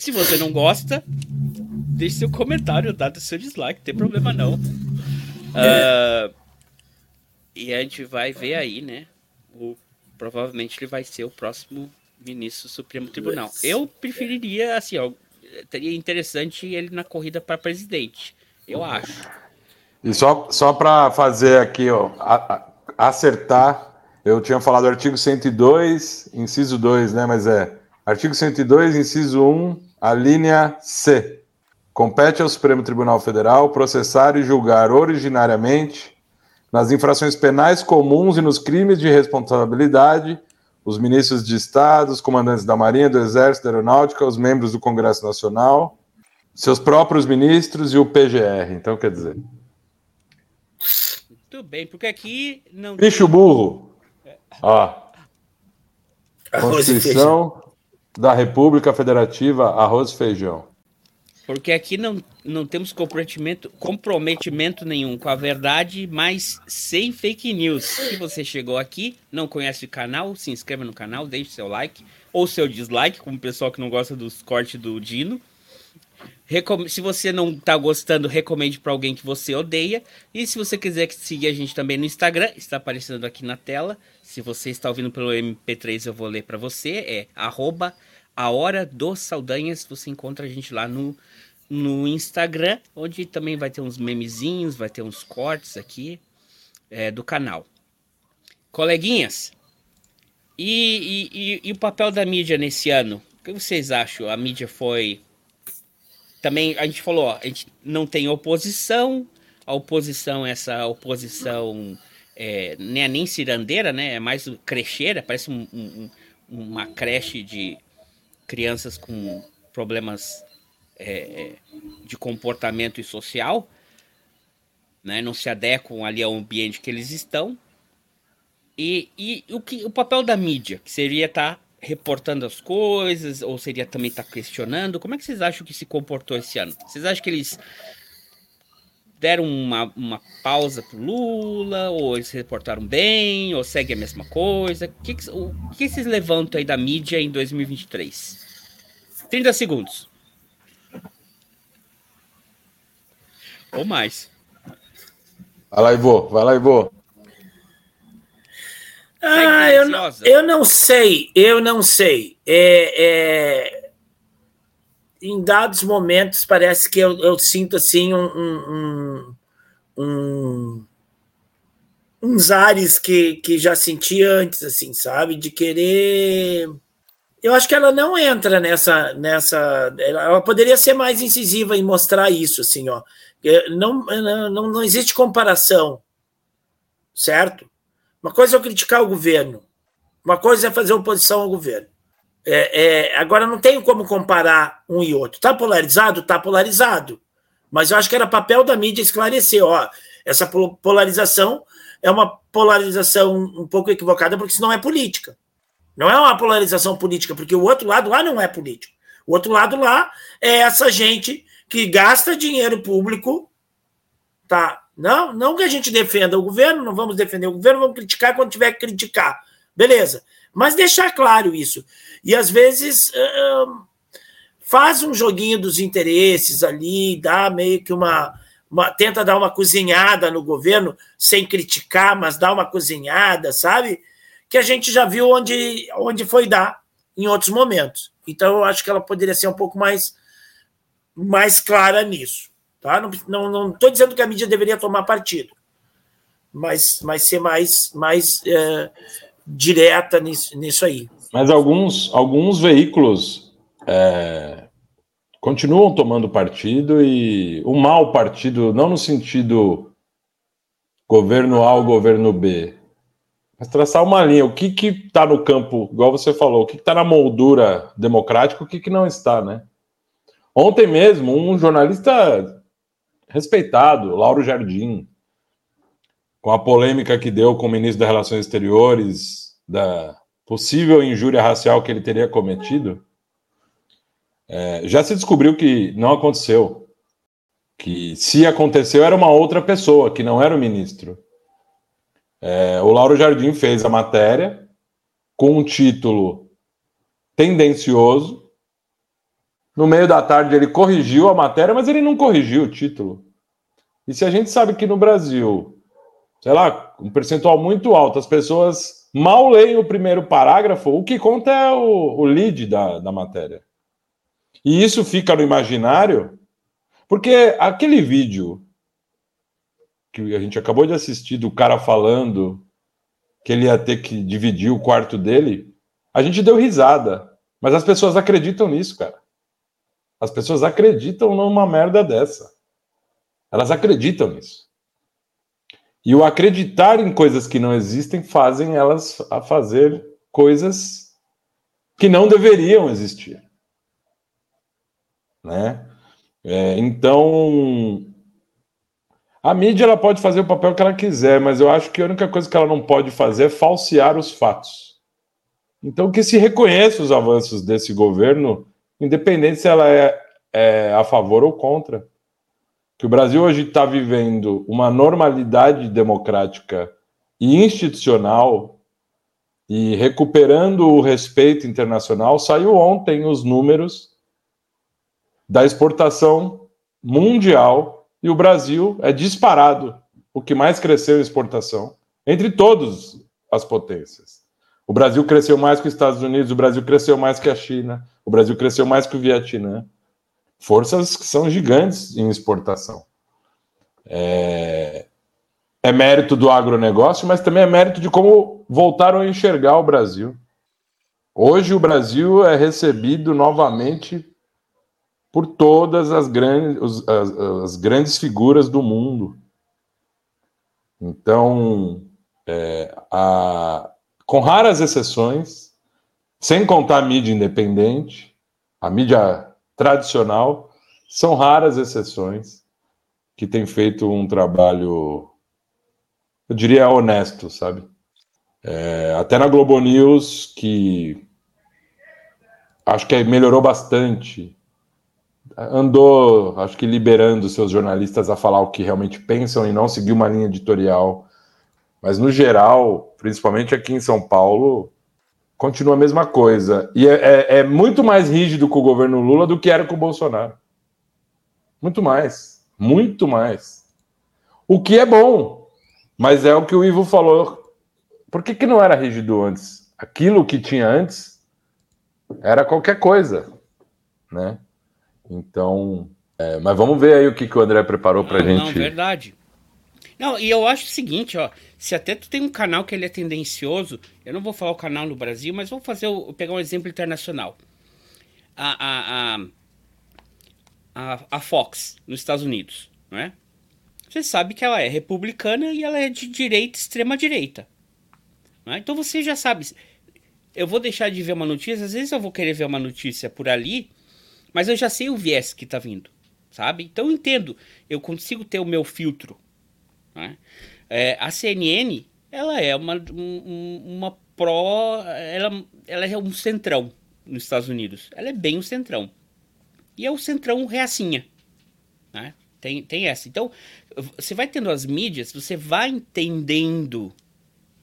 Se você não gosta, deixe seu comentário, dá seu dislike, não tem problema não. Uh, e a gente vai ver aí, né? O, provavelmente ele vai ser o próximo ministro do Supremo Tribunal. Eu preferiria, assim, ó, teria interessante ele na corrida para presidente. Eu acho. E só, só para fazer aqui, ó, a, a, acertar, eu tinha falado artigo 102, inciso 2, né? Mas é artigo 102, inciso 1, a linha C. Compete ao Supremo Tribunal Federal processar e julgar originariamente nas infrações penais comuns e nos crimes de responsabilidade os ministros de Estado, os comandantes da Marinha, do Exército, da Aeronáutica, os membros do Congresso Nacional, seus próprios ministros e o PGR. Então, quer dizer. Muito bem, porque aqui não. Bicho burro. Ó. Constituição da República Federativa, arroz e feijão. Porque aqui não, não temos comprometimento, comprometimento nenhum com a verdade, mas sem fake news. Se você chegou aqui, não conhece o canal, se inscreva no canal, deixe seu like ou seu dislike, como o pessoal que não gosta dos cortes do Dino. Recom se você não está gostando, recomende para alguém que você odeia. E se você quiser seguir a gente também no Instagram, está aparecendo aqui na tela. Se você está ouvindo pelo MP3, eu vou ler para você. É arroba a Hora dos Saldanhas. Você encontra a gente lá no, no Instagram, onde também vai ter uns memezinhos, vai ter uns cortes aqui é, do canal. Coleguinhas, e, e, e, o papel da mídia nesse ano? O que vocês acham? A mídia foi. Também a gente falou, ó, a gente não tem oposição, a oposição, essa oposição é, nem, é nem cirandeira, né? É mais crecheira, parece um, um, uma creche de crianças com problemas é, de comportamento e social, né? não se adequam ali ao ambiente que eles estão. E, e o, que, o papel da mídia, que seria estar tá reportando as coisas, ou seria também estar tá questionando, como é que vocês acham que se comportou esse ano? Vocês acham que eles deram uma, uma pausa pro Lula, ou eles se reportaram bem, ou segue a mesma coisa? O que, que, o que vocês levantam aí da mídia em 2023? 30 segundos. Ou mais. Vai lá, Ivo. Vai lá, Ivo. Ah, eu não, eu não sei. Eu não sei. É, é, em dados momentos, parece que eu, eu sinto assim um, um, um, uns ares que, que já senti antes, assim, sabe? De querer eu acho que ela não entra nessa nessa ela poderia ser mais incisiva em mostrar isso assim ó. Não não, não existe comparação certo? Uma coisa é eu criticar o governo uma coisa é fazer oposição ao governo é, é, agora não tenho como comparar um e outro tá polarizado tá polarizado mas eu acho que era papel da mídia esclarecer ó essa polarização é uma polarização um pouco equivocada porque senão é política não é uma polarização política, porque o outro lado lá não é político. O outro lado lá é essa gente que gasta dinheiro público, tá? Não, não que a gente defenda o governo, não vamos defender o governo, vamos criticar quando tiver que criticar. Beleza. Mas deixar claro isso. E às vezes uh, faz um joguinho dos interesses ali, dá meio que uma, uma. tenta dar uma cozinhada no governo, sem criticar, mas dá uma cozinhada, sabe? que a gente já viu onde, onde foi dar em outros momentos. Então, eu acho que ela poderia ser um pouco mais, mais clara nisso. Tá? Não estou não, não dizendo que a mídia deveria tomar partido, mas, mas ser mais, mais é, direta nisso, nisso aí. Mas alguns, alguns veículos é, continuam tomando partido e o mau partido, não no sentido governo A ou governo B, mas traçar uma linha, o que que está no campo, igual você falou, o que está na moldura democrática, o que que não está, né? Ontem mesmo, um jornalista respeitado, Lauro Jardim, com a polêmica que deu com o ministro das Relações Exteriores, da possível injúria racial que ele teria cometido, é, já se descobriu que não aconteceu. Que se aconteceu era uma outra pessoa, que não era o ministro. É, o Lauro Jardim fez a matéria com um título tendencioso. No meio da tarde ele corrigiu a matéria, mas ele não corrigiu o título. E se a gente sabe que no Brasil, sei lá, um percentual muito alto, as pessoas mal leem o primeiro parágrafo, o que conta é o, o lead da, da matéria. E isso fica no imaginário, porque aquele vídeo que a gente acabou de assistir do cara falando que ele ia ter que dividir o quarto dele, a gente deu risada. Mas as pessoas acreditam nisso, cara. As pessoas acreditam numa merda dessa. Elas acreditam nisso. E o acreditar em coisas que não existem fazem elas a fazer coisas que não deveriam existir né? É, então, a mídia ela pode fazer o papel que ela quiser, mas eu acho que a única coisa que ela não pode fazer é falsear os fatos. Então, que se reconheça os avanços desse governo, independente se ela é, é a favor ou contra. Que o Brasil hoje está vivendo uma normalidade democrática e institucional e recuperando o respeito internacional. Saiu ontem os números da exportação mundial e o Brasil é disparado o que mais cresceu em exportação entre todas as potências. O Brasil cresceu mais que os Estados Unidos, o Brasil cresceu mais que a China, o Brasil cresceu mais que o Vietnã. Forças que são gigantes em exportação. É, é mérito do agronegócio, mas também é mérito de como voltaram a enxergar o Brasil. Hoje o Brasil é recebido novamente por todas as grandes, as, as grandes figuras do mundo. Então, é, a, com raras exceções, sem contar a mídia independente, a mídia tradicional, são raras exceções que têm feito um trabalho, eu diria, honesto, sabe? É, até na Globo News, que acho que melhorou bastante andou, acho que liberando seus jornalistas a falar o que realmente pensam e não seguir uma linha editorial. Mas no geral, principalmente aqui em São Paulo, continua a mesma coisa. E é, é, é muito mais rígido com o governo Lula do que era com o Bolsonaro. Muito mais. Muito mais. O que é bom, mas é o que o Ivo falou. Por que, que não era rígido antes? Aquilo que tinha antes era qualquer coisa, né? Então, é, mas vamos ver aí o que, que o André preparou pra não, gente. Não, verdade. Não, e eu acho o seguinte, ó, se até tu tem um canal que ele é tendencioso, eu não vou falar o canal no Brasil, mas vou fazer pegar um exemplo internacional. A, a, a, a, Fox, nos Estados Unidos, não é? Você sabe que ela é republicana e ela é de direita, extrema direita. É? Então você já sabe. Eu vou deixar de ver uma notícia, às vezes eu vou querer ver uma notícia por ali, mas eu já sei o viés que está vindo, sabe? Então eu entendo, eu consigo ter o meu filtro. Né? É, a CNN, ela é uma, um, uma pró, ela, ela é um centrão nos Estados Unidos. Ela é bem um centrão. E é o centrão reacinha, né? Tem, tem essa. Então, você vai tendo as mídias, você vai entendendo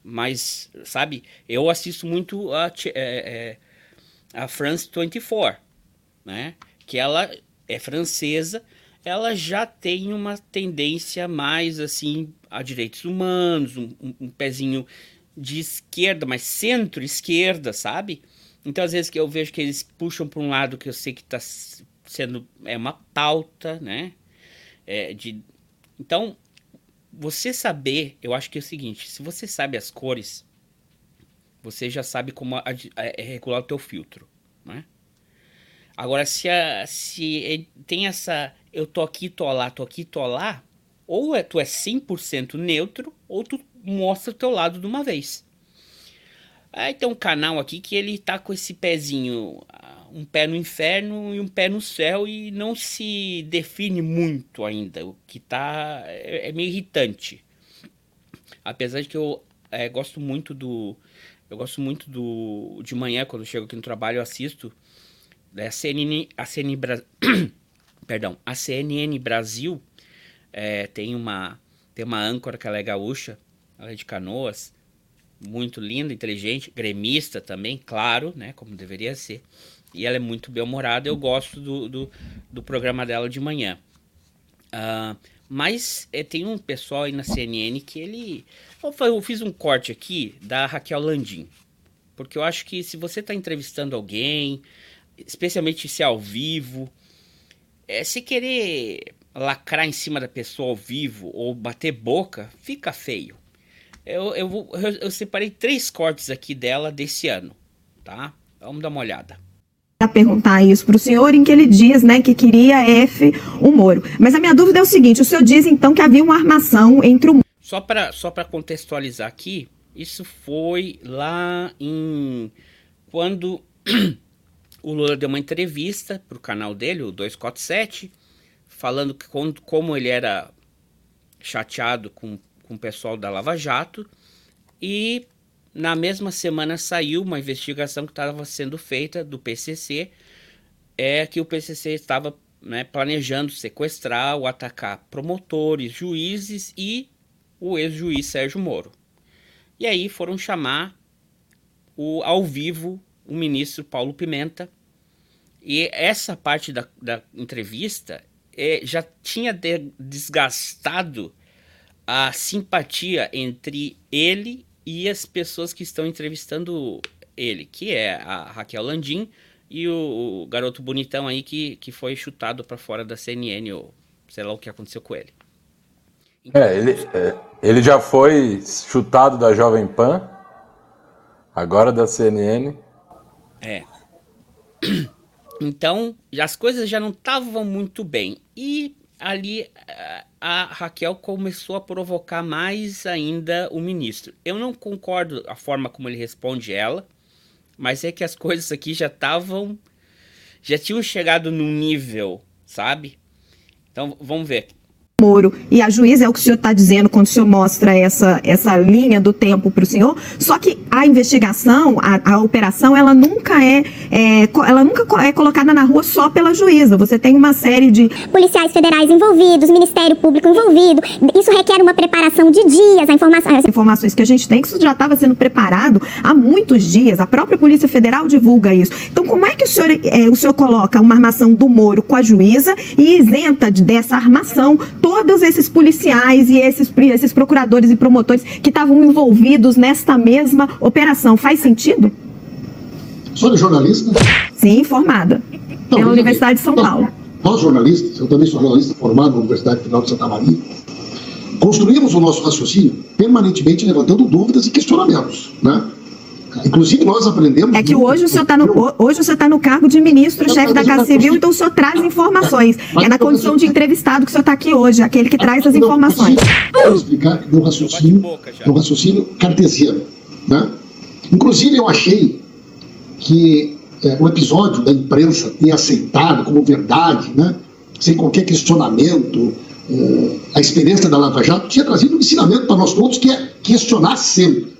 mas, sabe, eu assisto muito a, é, é, a France 24, né? Que ela é francesa, ela já tem uma tendência mais assim a direitos humanos, um, um, pezinho de esquerda, mas centro-esquerda, sabe? Então, às vezes que eu vejo que eles puxam para um lado que eu sei que está sendo é uma pauta, né? É, de, então, você saber, eu acho que é o seguinte: se você sabe as cores, você já sabe como a, a, a, é regular o teu filtro, né? Agora, se, a, se tem essa. Eu tô aqui, tô lá, tô aqui, tô lá. Ou é, tu é 100% neutro, ou tu mostra o teu lado de uma vez. Aí tem um canal aqui que ele tá com esse pezinho, ah, um pé no inferno e um pé no céu, e não se define muito ainda. O que tá. é, é meio irritante. Apesar de que eu é, gosto muito do Eu gosto muito do de manhã, quando eu chego aqui no trabalho, eu assisto a CNN, a CNN, Perdão, a CNN Brasil é, tem uma tem uma âncora que ela é gaúcha, ela é de Canoas, muito linda, inteligente, gremista também, claro, né, como deveria ser. E ela é muito bem-humorada, eu gosto do, do, do, programa dela de manhã. Uh, mas é, tem um pessoal aí na CNN que ele... Eu fiz um corte aqui da Raquel Landim, porque eu acho que se você está entrevistando alguém, especialmente se é ao vivo, é, se querer lacrar em cima da pessoa ao vivo ou bater boca, fica feio. Eu, eu, eu, eu separei três cortes aqui dela desse ano, tá? Vamos dar uma olhada a perguntar isso para o senhor, em que ele diz né, que queria F o Moro. Mas a minha dúvida é o seguinte: o senhor diz então que havia uma armação entre o. Só para só contextualizar aqui, isso foi lá em. Quando o Lula deu uma entrevista para o canal dele, o 247, falando que como ele era chateado com, com o pessoal da Lava Jato. E na mesma semana saiu uma investigação que estava sendo feita do PCC, é que o PCC estava né, planejando sequestrar ou atacar promotores, juízes e o ex-juiz Sérgio Moro. E aí foram chamar o, ao vivo o ministro Paulo Pimenta. E essa parte da, da entrevista é, já tinha de, desgastado a simpatia entre ele e as pessoas que estão entrevistando ele, que é a Raquel Landim e o, o garoto bonitão aí que, que foi chutado para fora da CNN, ou sei lá o que aconteceu com ele. Então, é, ele, é, ele já foi chutado da Jovem Pan, agora da CNN. É. Então, as coisas já não estavam muito bem. E ali a Raquel começou a provocar mais ainda o ministro. Eu não concordo a forma como ele responde ela, mas é que as coisas aqui já estavam. já tinham chegado num nível, sabe? Então vamos ver. Moro e a juíza é o que o senhor está dizendo quando o senhor mostra essa, essa linha do tempo para o senhor. Só que a investigação, a, a operação, ela nunca é, é, ela nunca é colocada na rua só pela juíza. Você tem uma série de policiais federais envolvidos, Ministério Público envolvido. Isso requer uma preparação de dias. A informação, as informações que a gente tem que isso já estava sendo preparado há muitos dias. A própria Polícia Federal divulga isso. Então, como é que o senhor, é, o senhor coloca uma armação do Moro com a juíza e isenta dessa armação todos esses policiais e esses, esses procuradores e promotores que estavam envolvidos nesta mesma operação. Faz sentido? A é jornalista? Sim, formada. Não, pela Universidade de São não, Paulo. Nós, jornalistas, eu também sou jornalista formado na Universidade Federal de Santa Maria, construímos o nosso raciocínio permanentemente levantando dúvidas e questionamentos, né? Inclusive, nós aprendemos. É que hoje o senhor está no, hoje o senhor tá no cargo de ministro-chefe da Casa Civil, então o senhor traz informações. É na condição de entrevistado que o senhor está aqui hoje, aquele que traz as informações. Vou explicar meu raciocínio, meu raciocínio cartesiano. Né? Inclusive, eu achei que é, o episódio da imprensa ter aceitado como verdade, né? sem qualquer questionamento, é, a experiência da Lava Jato tinha trazido um ensinamento para nós todos que é questionar sempre.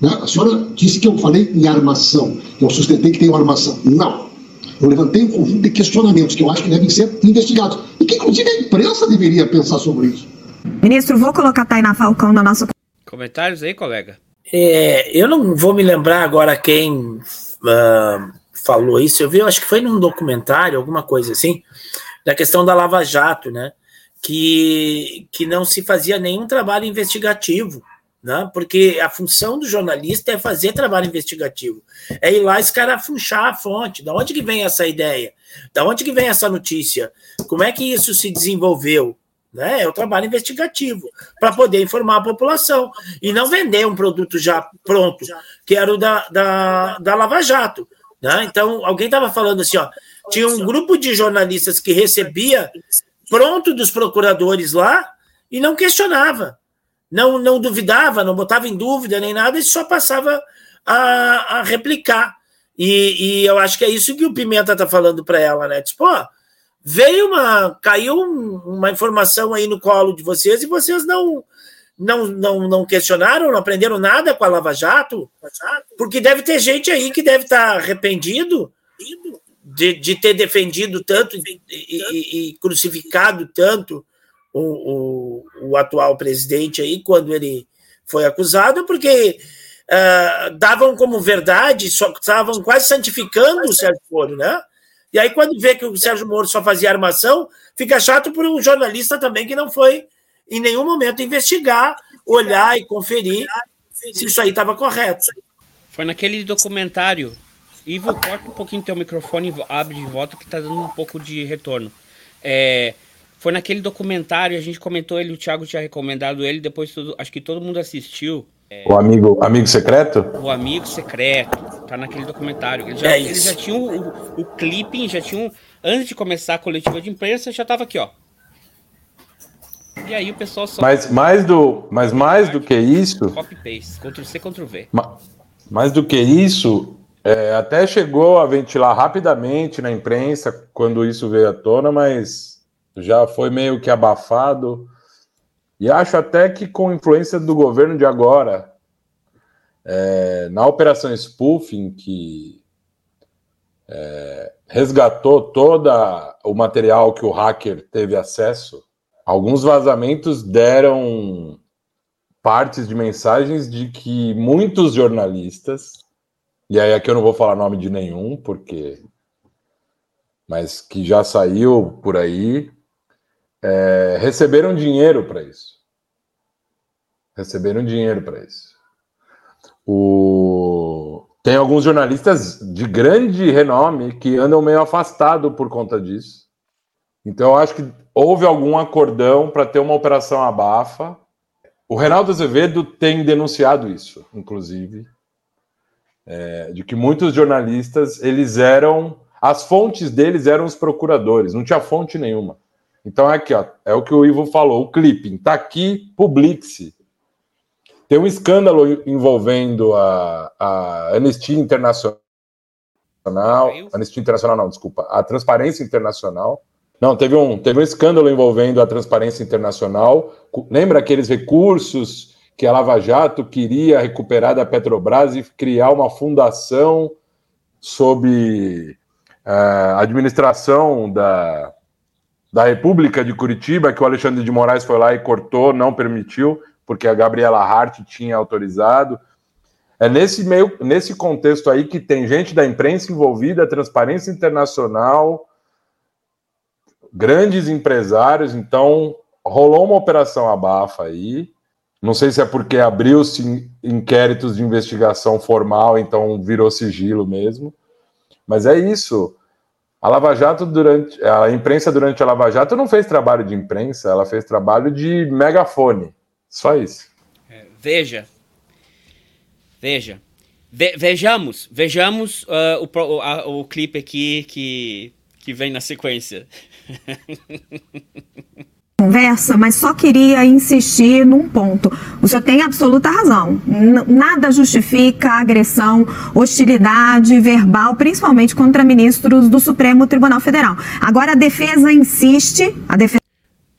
Né? A senhora disse que eu falei em armação, que eu sustentei que tem uma armação. Não. Eu levantei um conjunto de questionamentos que eu acho que devem ser investigados. E que, inclusive, a imprensa deveria pensar sobre isso. Ministro, vou colocar a Tainá Falcão na nossa. Comentários aí, colega? É, eu não vou me lembrar agora quem uh, falou isso. Eu vi, eu acho que foi num documentário, alguma coisa assim, da questão da Lava Jato, né? Que, que não se fazia nenhum trabalho investigativo né? porque a função do jornalista é fazer trabalho investigativo, é ir lá escarafunchar a fonte. Da onde que vem essa ideia? Da onde que vem essa notícia? Como é que isso se desenvolveu? Né? É o trabalho investigativo para poder informar a população e não vender um produto já pronto, que era o da, da, da Lava Jato. Né? Então, alguém estava falando assim: ó, tinha um grupo de jornalistas que recebia pronto dos procuradores lá e não questionava não, não duvidava, não botava em dúvida nem nada, e só passava a, a replicar. E, e, eu acho que é isso que o Pimenta está falando para ela, né? Tipo, ó, veio uma. caiu uma informação aí no colo de vocês e vocês não não, não, não questionaram, não aprenderam nada com a Lava Jato? Porque deve ter gente aí que deve estar arrependido de, de ter defendido tanto e, e, e crucificado tanto o, o, o, atual presidente aí quando ele foi acusado, porque uh, davam como verdade, só estavam quase santificando o Sérgio Moro, né? E aí, quando vê que o Sérgio Moro só fazia armação, fica chato por um jornalista também que não foi em nenhum momento investigar, olhar e conferir se isso aí estava correto. Foi naquele documentário. Ivo, corta um pouquinho teu microfone abre de volta que está dando um pouco de retorno. É, foi naquele documentário, a gente comentou ele, o Thiago tinha recomendado ele, depois tudo, acho que todo mundo assistiu. É, o amigo, amigo secreto? O amigo secreto, tá naquele documentário. Eles já, é eles já tinham o, o, o clipping, já tinham. Antes de começar a coletiva de imprensa, já tava aqui, ó. E aí o pessoal só. Mas mais do, mas mais do que isso. Copy paste, Ctrl C, Ctrl V. Mais do que isso, é, até chegou a ventilar rapidamente na imprensa quando isso veio à tona, mas já foi meio que abafado. E acho até que com influência do governo de agora, é, na operação spoofing, que é, resgatou todo o material que o hacker teve acesso, alguns vazamentos deram partes de mensagens de que muitos jornalistas, e aí aqui eu não vou falar nome de nenhum, porque. Mas que já saiu por aí, é, receberam dinheiro para isso. Receberam dinheiro para isso. O... Tem alguns jornalistas de grande renome que andam meio afastado por conta disso. Então, eu acho que houve algum acordão para ter uma operação abafa. O Reinaldo Azevedo tem denunciado isso, inclusive, é, de que muitos jornalistas eles eram as fontes deles eram os procuradores, não tinha fonte nenhuma. Então é aqui, ó, é o que o Ivo falou, o clipping. Tá aqui, publique-se. Tem um escândalo envolvendo a, a Anistia Internacional. Anistia Internacional, não, desculpa. A Transparência Internacional. Não, teve um, teve um escândalo envolvendo a Transparência Internacional. Lembra aqueles recursos que a Lava Jato queria recuperar da Petrobras e criar uma fundação sob uh, administração da, da República de Curitiba, que o Alexandre de Moraes foi lá e cortou, não permitiu, porque a Gabriela Hart tinha autorizado. É nesse meio, nesse contexto aí que tem gente da imprensa envolvida, Transparência Internacional, grandes empresários, então rolou uma operação abafa aí. Não sei se é porque abriu-se inquéritos de investigação formal, então virou sigilo mesmo. Mas é isso. A Lava Jato durante a imprensa durante a Lava Jato não fez trabalho de imprensa, ela fez trabalho de megafone. Só isso. É, veja, veja, Ve vejamos, vejamos uh, o, a, o clipe aqui que que vem na sequência. conversa, mas só queria insistir num ponto. O senhor tem absoluta razão. Nada justifica agressão, hostilidade verbal, principalmente contra ministros do Supremo Tribunal Federal. Agora a defesa insiste, a defesa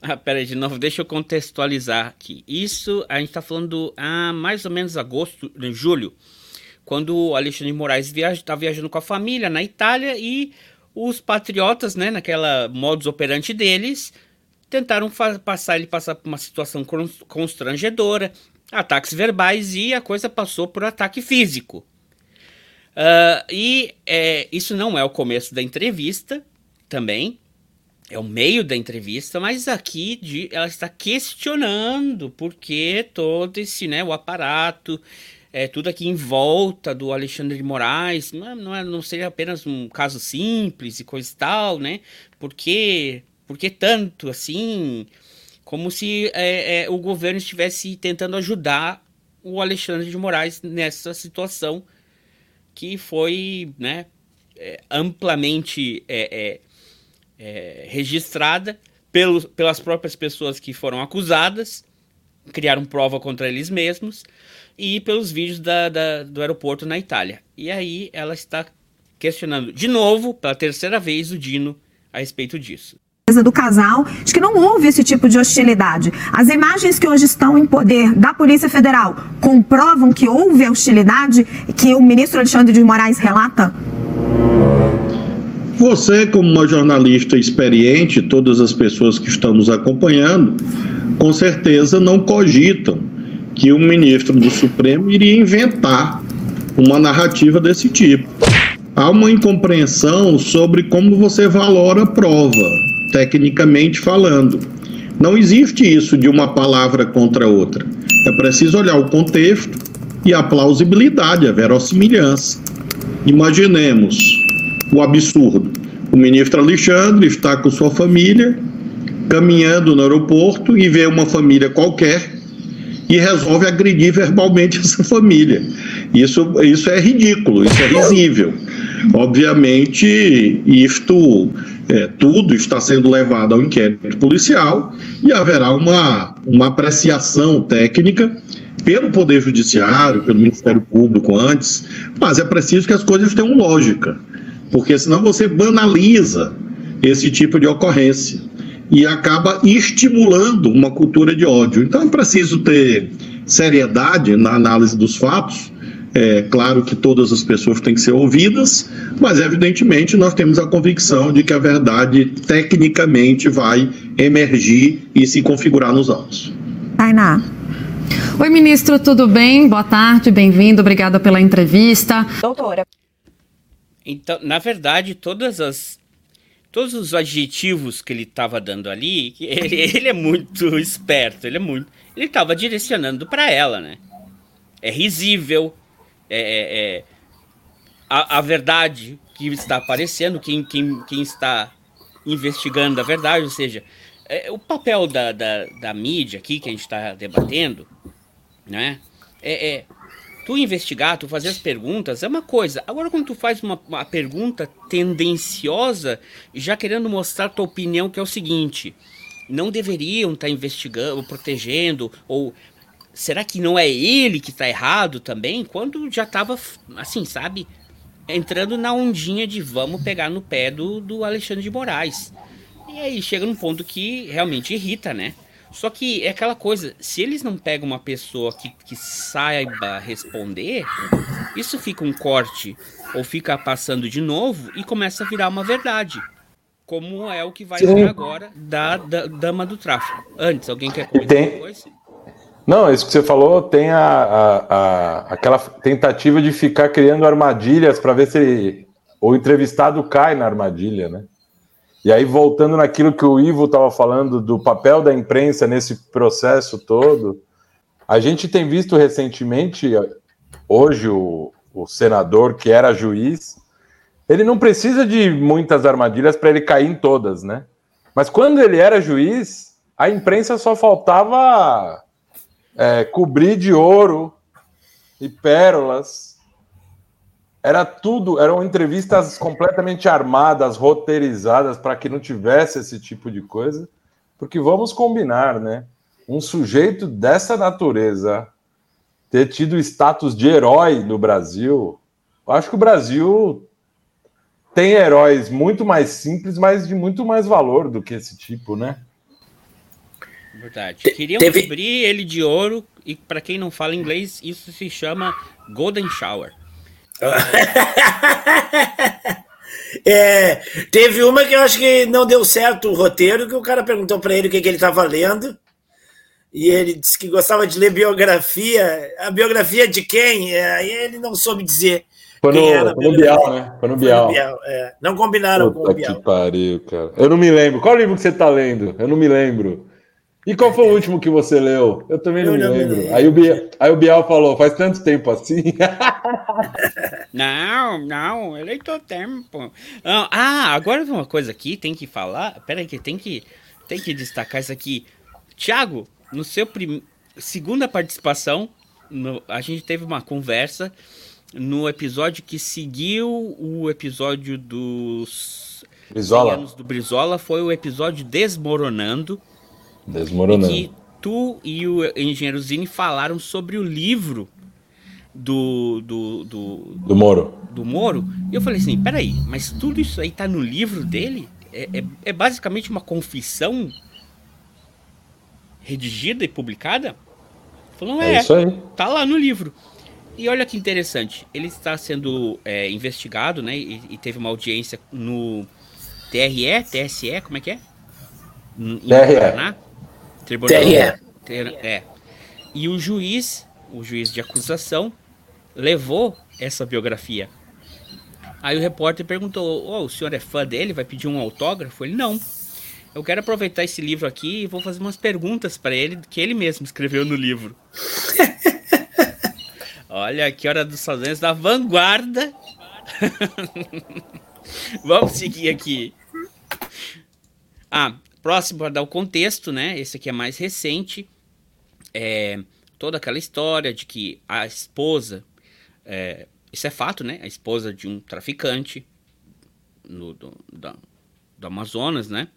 ah, peraí, de novo, deixa eu contextualizar aqui. Isso a gente está falando há mais ou menos agosto, né, julho, quando o Alexandre de Moraes está viaja, tá viajando com a família na Itália e os patriotas, né, naquela modus operandi deles, tentaram passar ele passar por uma situação constrangedora, ataques verbais e a coisa passou por ataque físico. Uh, e é, isso não é o começo da entrevista, também é o meio da entrevista, mas aqui de, ela está questionando porque todo esse, né, o aparato, é, tudo aqui em volta do Alexandre de Moraes, não, não, é, não seria apenas um caso simples e coisa e tal, né? Porque por que tanto assim? Como se é, é, o governo estivesse tentando ajudar o Alexandre de Moraes nessa situação que foi né, é, amplamente é, é, é, registrada pelas próprias pessoas que foram acusadas, criaram prova contra eles mesmos, e pelos vídeos da, da, do aeroporto na Itália. E aí ela está questionando de novo, pela terceira vez, o Dino a respeito disso do casal de que não houve esse tipo de hostilidade. As imagens que hoje estão em poder da Polícia Federal comprovam que houve a hostilidade que o ministro Alexandre de Moraes relata? Você, como uma jornalista experiente, todas as pessoas que estão nos acompanhando, com certeza não cogitam que o ministro do Supremo iria inventar uma narrativa desse tipo. Há uma incompreensão sobre como você valora a prova, tecnicamente falando. Não existe isso de uma palavra contra outra. É preciso olhar o contexto e a plausibilidade, a verossimilhança. Imaginemos o absurdo. O ministro Alexandre está com sua família caminhando no aeroporto e vê uma família qualquer e resolve agredir verbalmente essa família. Isso, isso é ridículo, isso é risível. Obviamente, isto é, tudo está sendo levado ao inquérito policial e haverá uma, uma apreciação técnica pelo Poder Judiciário, pelo Ministério Público antes, mas é preciso que as coisas tenham lógica, porque senão você banaliza esse tipo de ocorrência e acaba estimulando uma cultura de ódio. Então é preciso ter seriedade na análise dos fatos. É claro que todas as pessoas têm que ser ouvidas, mas evidentemente nós temos a convicção de que a verdade tecnicamente vai emergir e se configurar nos autos. Tainá. Oi, ministro, tudo bem? Boa tarde, bem-vindo, obrigada pela entrevista. Doutora. Então, na verdade, todas as todos os adjetivos que ele estava dando ali, ele, ele, é muito esperto, ele é muito. Ele estava direcionando para ela, né? É risível, é, é, é a, a, verdade que está aparecendo, quem, quem, quem está investigando a verdade, ou seja, é, o papel da, da, da mídia aqui que a gente está debatendo, né? É, é tu investigar, tu fazer as perguntas é uma coisa. Agora, quando tu faz uma, uma pergunta tendenciosa, já querendo mostrar tua opinião, que é o seguinte: não deveriam estar tá investigando, protegendo, ou será que não é ele que está errado também? Quando já estava, assim, sabe, entrando na ondinha de vamos pegar no pé do, do Alexandre de Moraes. E aí chega num ponto que realmente irrita, né? Só que é aquela coisa, se eles não pegam uma pessoa que, que saiba responder, isso fica um corte, ou fica passando de novo e começa a virar uma verdade. Como é o que vai ser agora da, da, Dama do Tráfico. Antes, alguém quer comentar tem... coisa? Não, isso que você falou tem a, a, a aquela tentativa de ficar criando armadilhas para ver se o entrevistado cai na armadilha, né? E aí, voltando naquilo que o Ivo estava falando do papel da imprensa nesse processo todo, a gente tem visto recentemente, hoje, o, o senador que era juiz, ele não precisa de muitas armadilhas para ele cair em todas, né? Mas quando ele era juiz, a imprensa só faltava é, cobrir de ouro e pérolas era tudo, eram entrevistas completamente armadas, roteirizadas para que não tivesse esse tipo de coisa. Porque vamos combinar, né? Um sujeito dessa natureza ter tido status de herói no Brasil, eu acho que o Brasil tem heróis muito mais simples, mas de muito mais valor do que esse tipo, né? Verdade. Queriam Teve... cobrir ele de ouro e para quem não fala inglês, isso se chama Golden Shower. é, teve uma que eu acho que não deu certo o roteiro, que o cara perguntou para ele o que, que ele estava lendo. E ele disse que gostava de ler biografia. A biografia de quem? É, aí ele não soube dizer. Foi no, era foi no Bial, né? Foi no Bial. Foi no Bial é. Não combinaram Puta com o Bial. Que pariu, cara. Eu não me lembro. Qual livro que você está lendo? Eu não me lembro. E qual foi o último que você leu? Eu também não, eu me, não lembro. me lembro. Aí o, Bial, aí o Bial falou: faz tanto tempo assim. não, não, eu leitou tempo. Não, ah, agora uma coisa aqui, tem que falar. Peraí, que tem que, tem que destacar isso aqui. Tiago, no seu prim... segunda participação, no... a gente teve uma conversa no episódio que seguiu o episódio dos Brizola. anos do Brizola, foi o episódio Desmoronando Desmoronando. E que tu e o engenheiro Zini falaram sobre o livro do. Do, do, do Moro. Do Moro. E eu falei assim: peraí, mas tudo isso aí tá no livro dele? é, é, é basicamente uma confissão redigida e publicada? Falou, é, é isso aí. tá lá no livro. E olha que interessante, ele está sendo é, investigado, né? E, e, teve uma audiência no TRE, TSE, como é que é? Em TRE. Paraná? Tribunal. TRE. É. E o juiz, o juiz de acusação, levou essa biografia. Aí o repórter perguntou: oh, o senhor é fã dele? Vai pedir um autógrafo? Ele não. Eu quero aproveitar esse livro aqui e vou fazer umas perguntas para ele que ele mesmo escreveu no livro. Olha que hora dos sozinhos da vanguarda. Vamos seguir aqui. Ah, próximo para dar o contexto, né? Esse aqui é mais recente. É toda aquela história de que a esposa, é, isso é fato, né? A esposa de um traficante no, do, do Amazonas, né?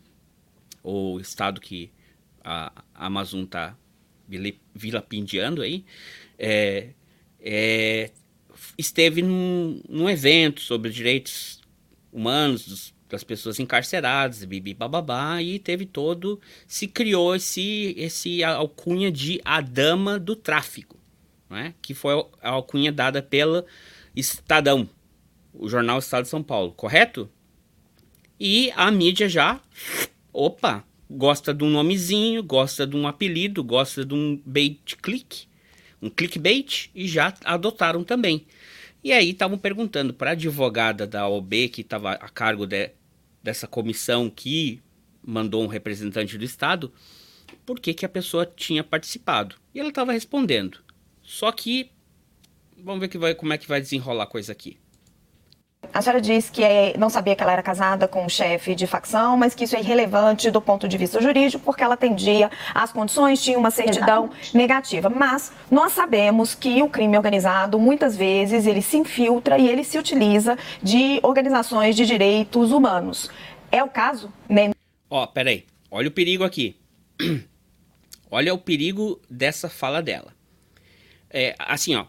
O estado que a, a Amazon tá vilapindiando aí. É, é, esteve num, num, evento sobre direitos humanos dos, das pessoas encarceradas, bibi bababá, e teve todo, se criou esse, esse alcunha de a dama do tráfico, né? que foi a alcunha dada pela Estadão, o jornal Estado de São Paulo, correto? E a mídia já, opa, gosta de um nomezinho, gosta de um apelido, gosta de um bait click, um clickbait e já adotaram também. E aí estavam perguntando para a advogada da OB que estava a cargo de, dessa comissão que mandou um representante do Estado por que, que a pessoa tinha participado. E ela estava respondendo. Só que vamos ver que vai, como é que vai desenrolar a coisa aqui. A senhora diz que é, não sabia que ela era casada com um chefe de facção, mas que isso é irrelevante do ponto de vista jurídico, porque ela atendia às condições, tinha uma certidão Exatamente. negativa. Mas nós sabemos que o crime organizado, muitas vezes, ele se infiltra e ele se utiliza de organizações de direitos humanos. É o caso? Né? Ó, oh, peraí. Olha o perigo aqui. Olha o perigo dessa fala dela. É, assim, ó,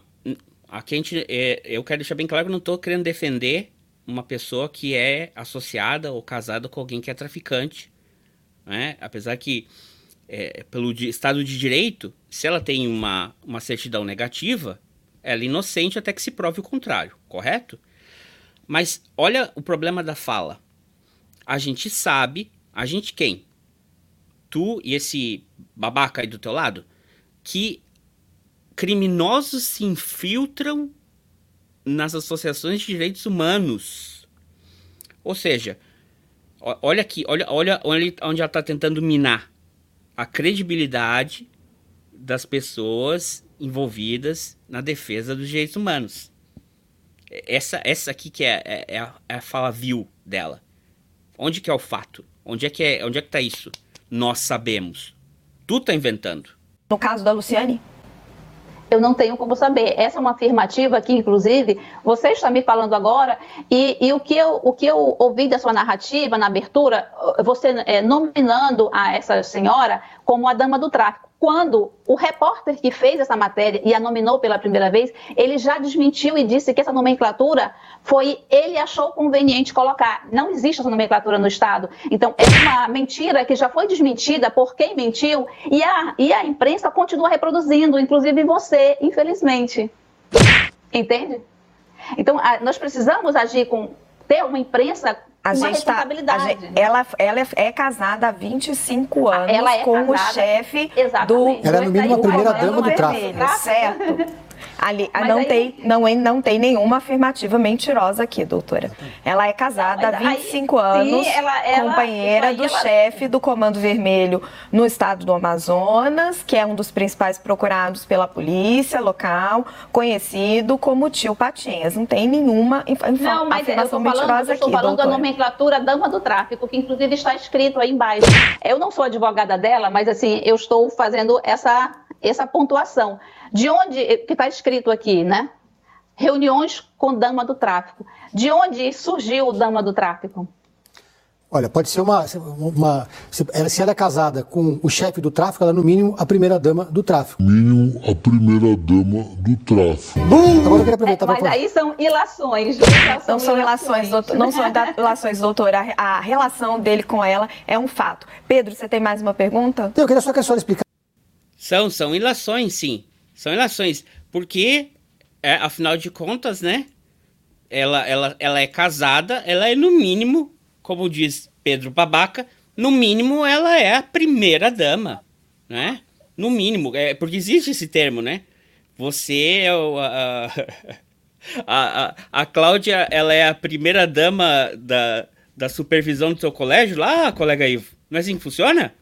aqui a gente, é, eu quero deixar bem claro que eu não estou querendo defender uma pessoa que é associada ou casada com alguém que é traficante, né? Apesar que é, pelo Estado de Direito, se ela tem uma, uma certidão negativa, ela é inocente até que se prove o contrário, correto? Mas olha o problema da fala. A gente sabe, a gente quem? Tu e esse babaca aí do teu lado, que criminosos se infiltram nas associações de direitos humanos. Ou seja, olha aqui, olha, olha onde ela está tentando minar a credibilidade das pessoas envolvidas na defesa dos direitos humanos. Essa, essa aqui que é, é, é, a, é a fala vil dela. Onde que é o fato? Onde é que é, onde é que tá isso? Nós sabemos. Tu tá inventando. No caso da Luciane? Eu não tenho como saber. Essa é uma afirmativa que, inclusive, você está me falando agora, e, e o, que eu, o que eu ouvi da sua narrativa na abertura, você é, nominando a essa senhora como a dama do tráfico quando o repórter que fez essa matéria e a nominou pela primeira vez, ele já desmentiu e disse que essa nomenclatura foi ele achou conveniente colocar. Não existe essa nomenclatura no Estado. Então, é uma mentira que já foi desmentida por quem mentiu e a, e a imprensa continua reproduzindo, inclusive você, infelizmente. Entende? Então, a, nós precisamos agir com ter uma imprensa a uma gente tá, responsabilidade. Tá, ela, ela é, é casada há 25 anos é com casada, o chefe do. Ela é no mínimo a primeira dama do tráfico. Certo. Ali, não, aí... tem, não, não tem nenhuma afirmativa mentirosa aqui, doutora. Ela é casada há 25 aí, anos, sim, ela, ela, companheira do ela... chefe do Comando Vermelho no estado do Amazonas, que é um dos principais procurados pela polícia local, conhecido como tio Patinhas. Não tem nenhuma inf não, mas afirmação eu mentirosa falando, aqui, Eu estou falando doutora. da nomenclatura dama do tráfico, que inclusive está escrito aí embaixo. Eu não sou advogada dela, mas assim, eu estou fazendo essa, essa pontuação. De onde, que está escrito aqui, né? Reuniões com dama do tráfico. De onde surgiu o dama do tráfico? Olha, pode ser uma, uma. Se ela é casada com o chefe do tráfico, ela é no mínimo a primeira dama do tráfico. Mínimo a primeira dama do tráfico. Bum! Agora eu queria aproveitar é, Mas pra aí são ilações. Não são relações, doutor, não são relações, doutora. A relação dele com ela é um fato. Pedro, você tem mais uma pergunta? Eu queria só que a senhora explicasse. São, são ilações, sim. São ilações. Porque, é, afinal de contas, né? Ela, ela, ela é casada, ela é no mínimo como diz Pedro Babaca, no mínimo ela é a primeira dama, né? No mínimo, é, porque existe esse termo, né? Você é o, a, a, a, a Cláudia, ela é a primeira dama da, da supervisão do seu colégio lá, colega Ivo? Não é assim que funciona?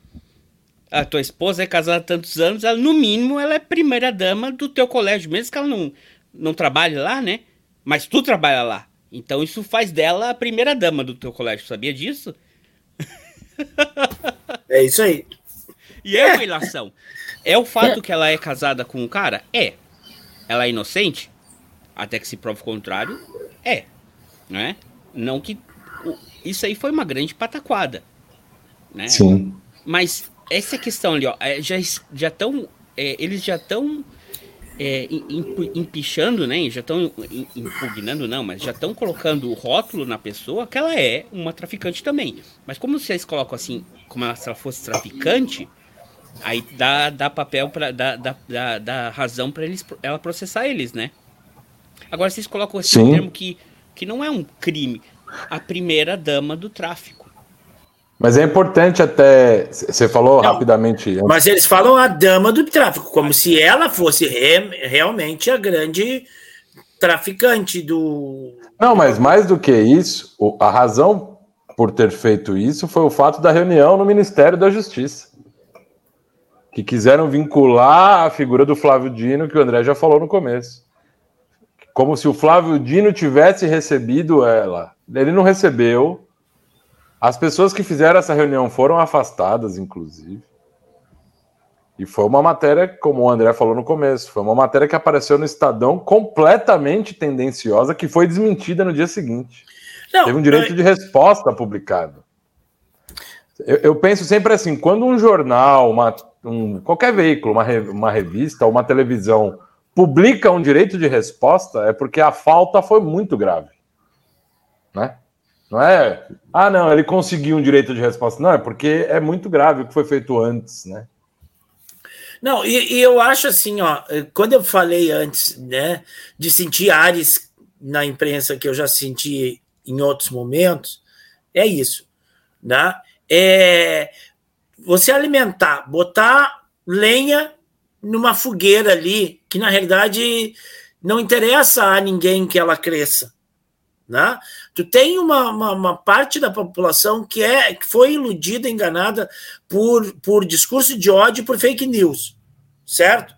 A tua esposa é casada há tantos anos, ela, no mínimo ela é primeira dama do teu colégio, mesmo que ela não, não trabalhe lá, né? Mas tu trabalha lá. Então isso faz dela a primeira dama do teu colégio, sabia disso? É isso aí. E é uma ilação. É o fato que ela é casada com um cara? É. Ela é inocente? Até que se prove o contrário? É. Não é? Não que. Isso aí foi uma grande pataquada. Né? Sim. Mas essa questão ali, ó, é, já já estão. É, eles já estão é, empichando, né? Já estão impugnando, não, mas já estão colocando o rótulo na pessoa que ela é uma traficante também. Mas como vocês colocam assim, como se ela fosse traficante, aí dá, dá papel para dá, dá, dá, dá razão para eles ela processar eles, né? Agora vocês colocam esse Sim. termo que, que não é um crime, a primeira dama do tráfico. Mas é importante até. Você falou Não, rapidamente. Mas eles falam a dama do tráfico, como se ela fosse re, realmente a grande traficante do. Não, mas mais do que isso, a razão por ter feito isso foi o fato da reunião no Ministério da Justiça. Que quiseram vincular a figura do Flávio Dino, que o André já falou no começo. Como se o Flávio Dino tivesse recebido ela. Ele não recebeu as pessoas que fizeram essa reunião foram afastadas, inclusive. E foi uma matéria, como o André falou no começo, foi uma matéria que apareceu no Estadão completamente tendenciosa, que foi desmentida no dia seguinte. Não, Teve um direito eu... de resposta publicado. Eu, eu, penso sempre assim: quando um jornal, uma, um, qualquer veículo, uma, uma revista, uma televisão publica um direito de resposta, é porque a falta foi muito grave. Né? Não é, ah, não, ele conseguiu um direito de resposta. Não, é porque é muito grave o que foi feito antes, né? Não, e, e eu acho assim, ó, quando eu falei antes, né, de sentir ares na imprensa que eu já senti em outros momentos, é isso, né? É você alimentar, botar lenha numa fogueira ali, que na realidade não interessa a ninguém que ela cresça. Né? Tu tem uma, uma, uma, parte da população que é que foi iludida, enganada por, por discurso de ódio, por fake news, certo?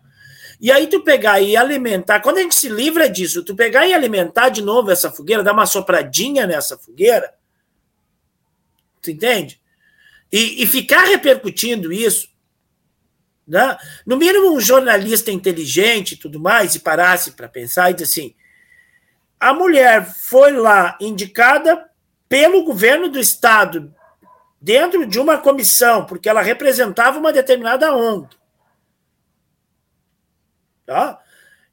E aí tu pegar e alimentar, quando a gente se livra disso, tu pegar e alimentar de novo essa fogueira, dar uma sopradinha nessa fogueira, tu entende? E, e ficar repercutindo isso, né? no mínimo um jornalista inteligente e tudo mais, e parasse para pensar e dizer assim, a mulher foi lá indicada pelo governo do estado dentro de uma comissão, porque ela representava uma determinada ONG. Tá?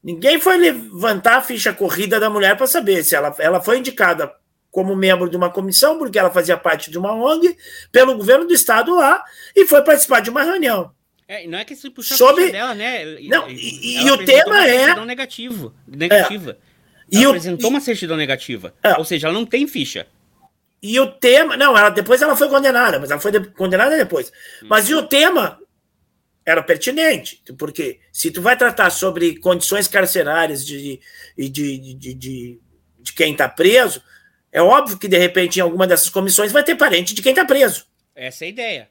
Ninguém foi levantar a ficha corrida da mulher para saber se ela, ela foi indicada como membro de uma comissão, porque ela fazia parte de uma ONG, pelo governo do estado lá, e foi participar de uma reunião. É, não é que se puxar Sobre... dela, né? Não, e, e o tema é. Negativo, negativa. É. Ela e apresentou o... uma certidão negativa. É. Ou seja, ela não tem ficha. E o tema. Não, ela, depois ela foi condenada, mas ela foi de, condenada depois. Hum. Mas e o tema era pertinente, porque se tu vai tratar sobre condições carcerárias de, de, de, de, de, de quem está preso, é óbvio que de repente em alguma dessas comissões vai ter parente de quem está preso. Essa é a ideia.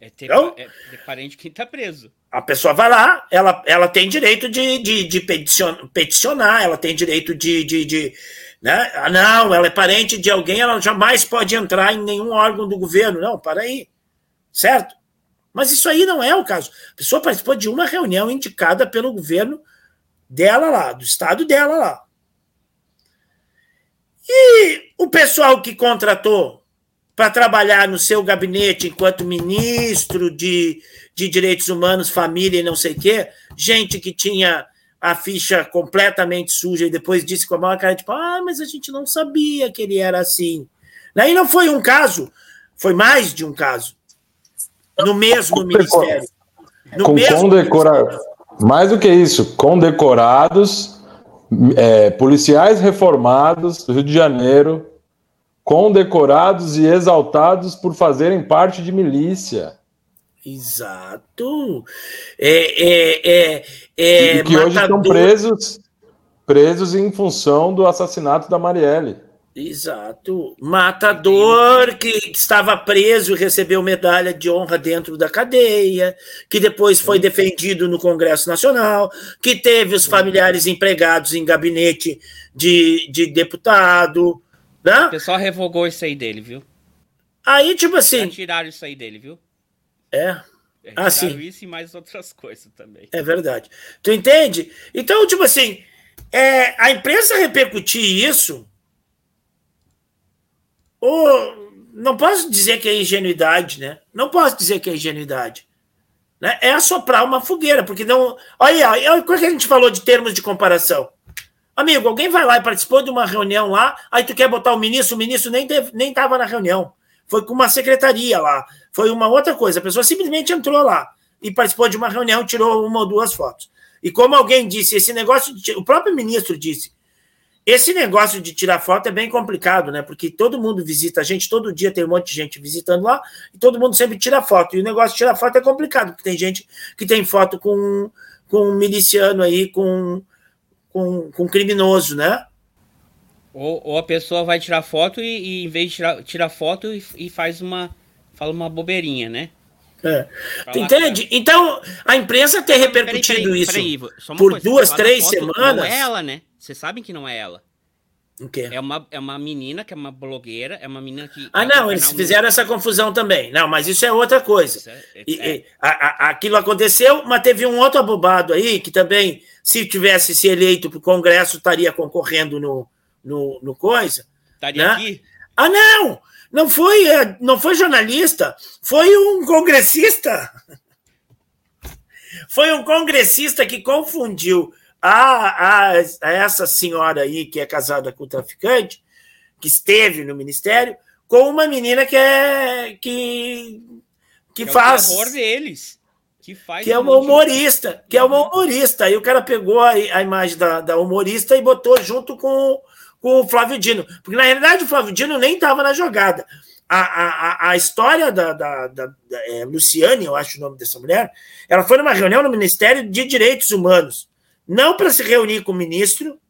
É ter, então, é ter parente de quem está preso. A pessoa vai lá, ela, ela tem direito de, de, de peticionar, peticionar, ela tem direito de, de, de né? Ah, não, ela é parente de alguém, ela jamais pode entrar em nenhum órgão do governo. Não, para aí. Certo? Mas isso aí não é o caso. A pessoa participou de uma reunião indicada pelo governo dela lá, do estado dela lá. E o pessoal que contratou para trabalhar no seu gabinete enquanto ministro de, de Direitos Humanos, Família e não sei o quê, gente que tinha a ficha completamente suja e depois disse com a maior cara, tipo, ah, mas a gente não sabia que ele era assim. E não foi um caso, foi mais de um caso. No mesmo ministério. No com mesmo condecora... Mais do que isso, condecorados, é, policiais reformados do Rio de Janeiro, condecorados e exaltados por fazerem parte de milícia. Exato. É, é, é, é e que matador... hoje estão presos, presos em função do assassinato da Marielle. Exato. Matador que estava preso e recebeu medalha de honra dentro da cadeia, que depois foi defendido no Congresso Nacional, que teve os familiares empregados em gabinete de, de deputado. Né? O pessoal revogou isso aí dele, viu? Aí, tipo assim. Já tiraram isso aí dele, viu? É. É, assim. isso e mais outras coisas também. É verdade. Tu entende? Então, tipo assim, é, a imprensa repercutir isso ou não posso dizer que é ingenuidade, né? Não posso dizer que é ingenuidade. Né? É assoprar uma fogueira, porque não. Olha, olha como é que a gente falou de termos de comparação. Amigo, alguém vai lá e participou de uma reunião lá, aí tu quer botar o ministro, o ministro nem estava nem na reunião. Foi com uma secretaria lá, foi uma outra coisa. A pessoa simplesmente entrou lá e participou de uma reunião, tirou uma ou duas fotos. E como alguém disse, esse negócio, de, o próprio ministro disse, esse negócio de tirar foto é bem complicado, né? Porque todo mundo visita a gente, todo dia tem um monte de gente visitando lá, e todo mundo sempre tira foto. E o negócio de tirar foto é complicado, porque tem gente que tem foto com, com um miliciano aí, com, com, com um criminoso, né? Ou, ou, a pessoa vai tirar foto e, e em vez de tirar, tirar foto e, e, faz uma. fala uma bobeirinha, né? É. Entende? Então, a imprensa ter repercutido peraí, peraí, isso peraí, por coisa, duas, três semanas. Não é ela, né? Vocês sabem que não é ela. O quê? É uma, é uma menina que é uma blogueira, é uma menina que. Ah, não, eles fizeram no... essa confusão também. Não, mas isso é outra coisa. É, é, e, é. a, a, aquilo aconteceu, mas teve um outro abobado aí que também, se tivesse se eleito para o Congresso, estaria concorrendo no, no, no coisa. Estaria né? aqui? Ah, não! Não foi, é, não foi jornalista, foi um congressista. Foi um congressista que confundiu a, a, a essa senhora aí, que é casada com o traficante, que esteve no ministério, com uma menina que é. que, que, que faz. É o terror deles. Que, faz que é uma humorista, que é uma humorista. Aí o cara pegou a, a imagem da, da humorista e botou junto com, com o Flávio Dino. Porque, na realidade, o Flávio Dino nem estava na jogada. A, a, a história da, da, da, da é, Luciane, eu acho o nome dessa mulher, ela foi numa reunião no Ministério de Direitos Humanos não para se reunir com o ministro,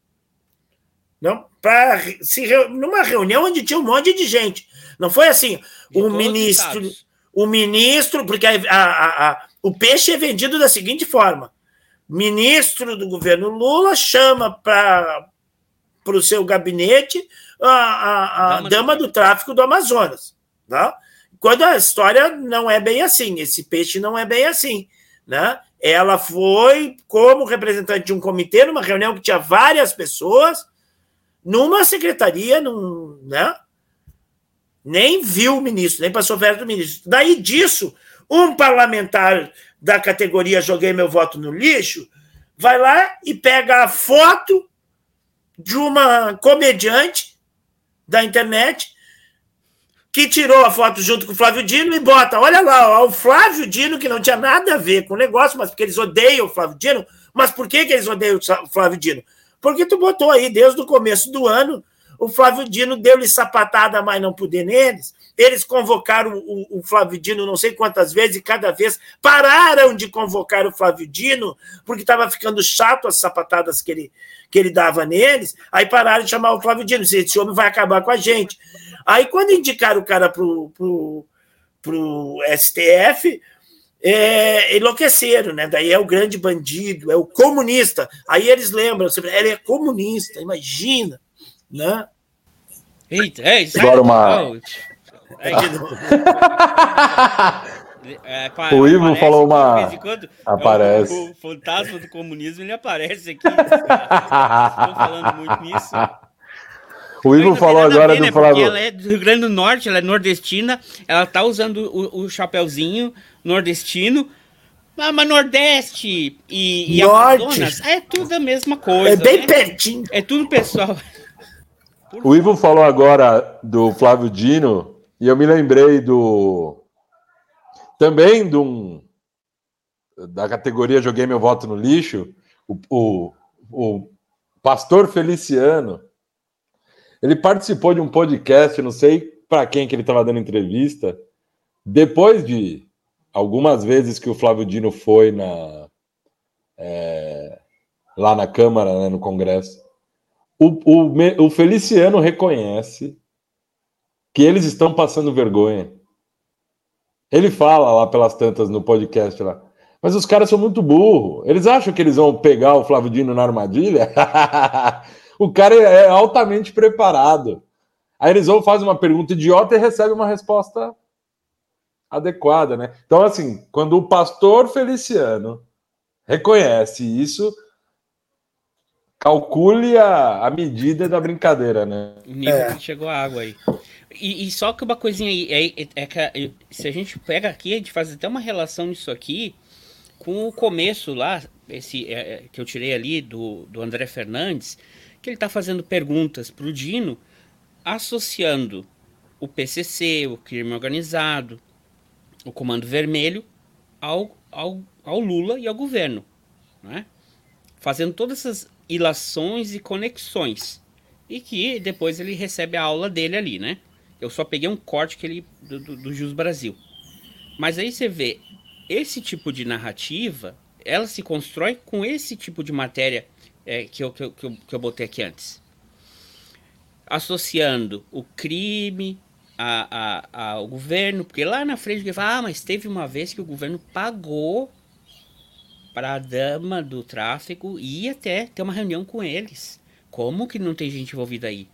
não para se numa reunião onde tinha um monte de gente. Não foi assim, de o ministro, o ministro, porque a, a, a, o peixe é vendido da seguinte forma: ministro do governo Lula chama para o seu gabinete a, dama, dama do tráfico do Amazonas. Tá? Quando a história não é bem assim, esse peixe não é bem assim. Né? Ela foi como representante de um comitê numa reunião que tinha várias pessoas, numa secretaria, num, né? Nem viu o ministro, nem passou perto do ministro. Daí disso, um parlamentar da categoria Joguei meu voto no lixo vai lá e pega a foto de uma comediante da internet que tirou a foto junto com o Flávio Dino e bota, olha lá, ó, o Flávio Dino, que não tinha nada a ver com o negócio, mas porque eles odeiam o Flávio Dino. Mas por que, que eles odeiam o Flávio Dino? Porque tu botou aí, desde o começo do ano, o Flávio Dino deu-lhe sapatada, mas não poder neles. Eles convocaram o, o, Flávio Dino não sei quantas vezes, e cada vez pararam de convocar o Flávio Dino, porque estava ficando chato as sapatadas que ele, que ele dava neles. Aí pararam de chamar o Flávio Dino. Esse homem vai acabar com a gente. Aí, quando indicaram o cara pro, pro, pro STF, é, enlouqueceram, né? Daí é o grande bandido, é o comunista. Aí eles lembram, ele é comunista, imagina, né? Eita, é isso. Agora uma. É, é, o Ivo falou uma. Quando, aparece. O, o, fantasma do comunismo ele aparece aqui. Estou falando muito nisso. O Ivo falou agora ver, do né? Flávio. Ela é do Rio Grande do Norte, ela é nordestina, ela tá usando o, o chapéuzinho nordestino. Ah, mas Nordeste e, e Norte. Amazonas é tudo a mesma coisa. É bem né? pertinho. É tudo pessoal. O Ivo falou agora do Flávio Dino e eu me lembrei do também de um da categoria Joguei meu voto no lixo, o, o, o pastor Feliciano. Ele participou de um podcast, não sei para quem que ele estava dando entrevista, depois de algumas vezes que o Flávio Dino foi na é, lá na Câmara, né, no Congresso. O, o, o Feliciano reconhece que eles estão passando vergonha. Ele fala lá pelas tantas no podcast lá. Mas os caras são muito burros. Eles acham que eles vão pegar o Flávio Dino na armadilha? o cara é altamente preparado. Aí eles vão fazer uma pergunta idiota e recebem uma resposta adequada, né? Então, assim, quando o pastor Feliciano reconhece isso, calcule a, a medida da brincadeira, né? O nível é. que chegou a água aí. E, e, só que uma coisinha aí, é, é, é, que se a gente pega aqui, a gente faz até uma relação nisso aqui com o começo lá, esse é, que eu tirei ali do, do André Fernandes, que ele está fazendo perguntas para o Dino, associando o PCC, o crime organizado, o Comando Vermelho, ao, ao, ao Lula e ao governo. Né? Fazendo todas essas ilações e conexões. E que depois ele recebe a aula dele ali, né? Eu só peguei um corte que ele do, do, do Jus Brasil. Mas aí você vê esse tipo de narrativa, ela se constrói com esse tipo de matéria é, que, eu, que, eu, que, eu, que eu botei aqui antes. Associando o crime a, a, ao governo, porque lá na frente ele fala, ah, mas teve uma vez que o governo pagou para a dama do tráfico e até ter uma reunião com eles. Como que não tem gente envolvida aí?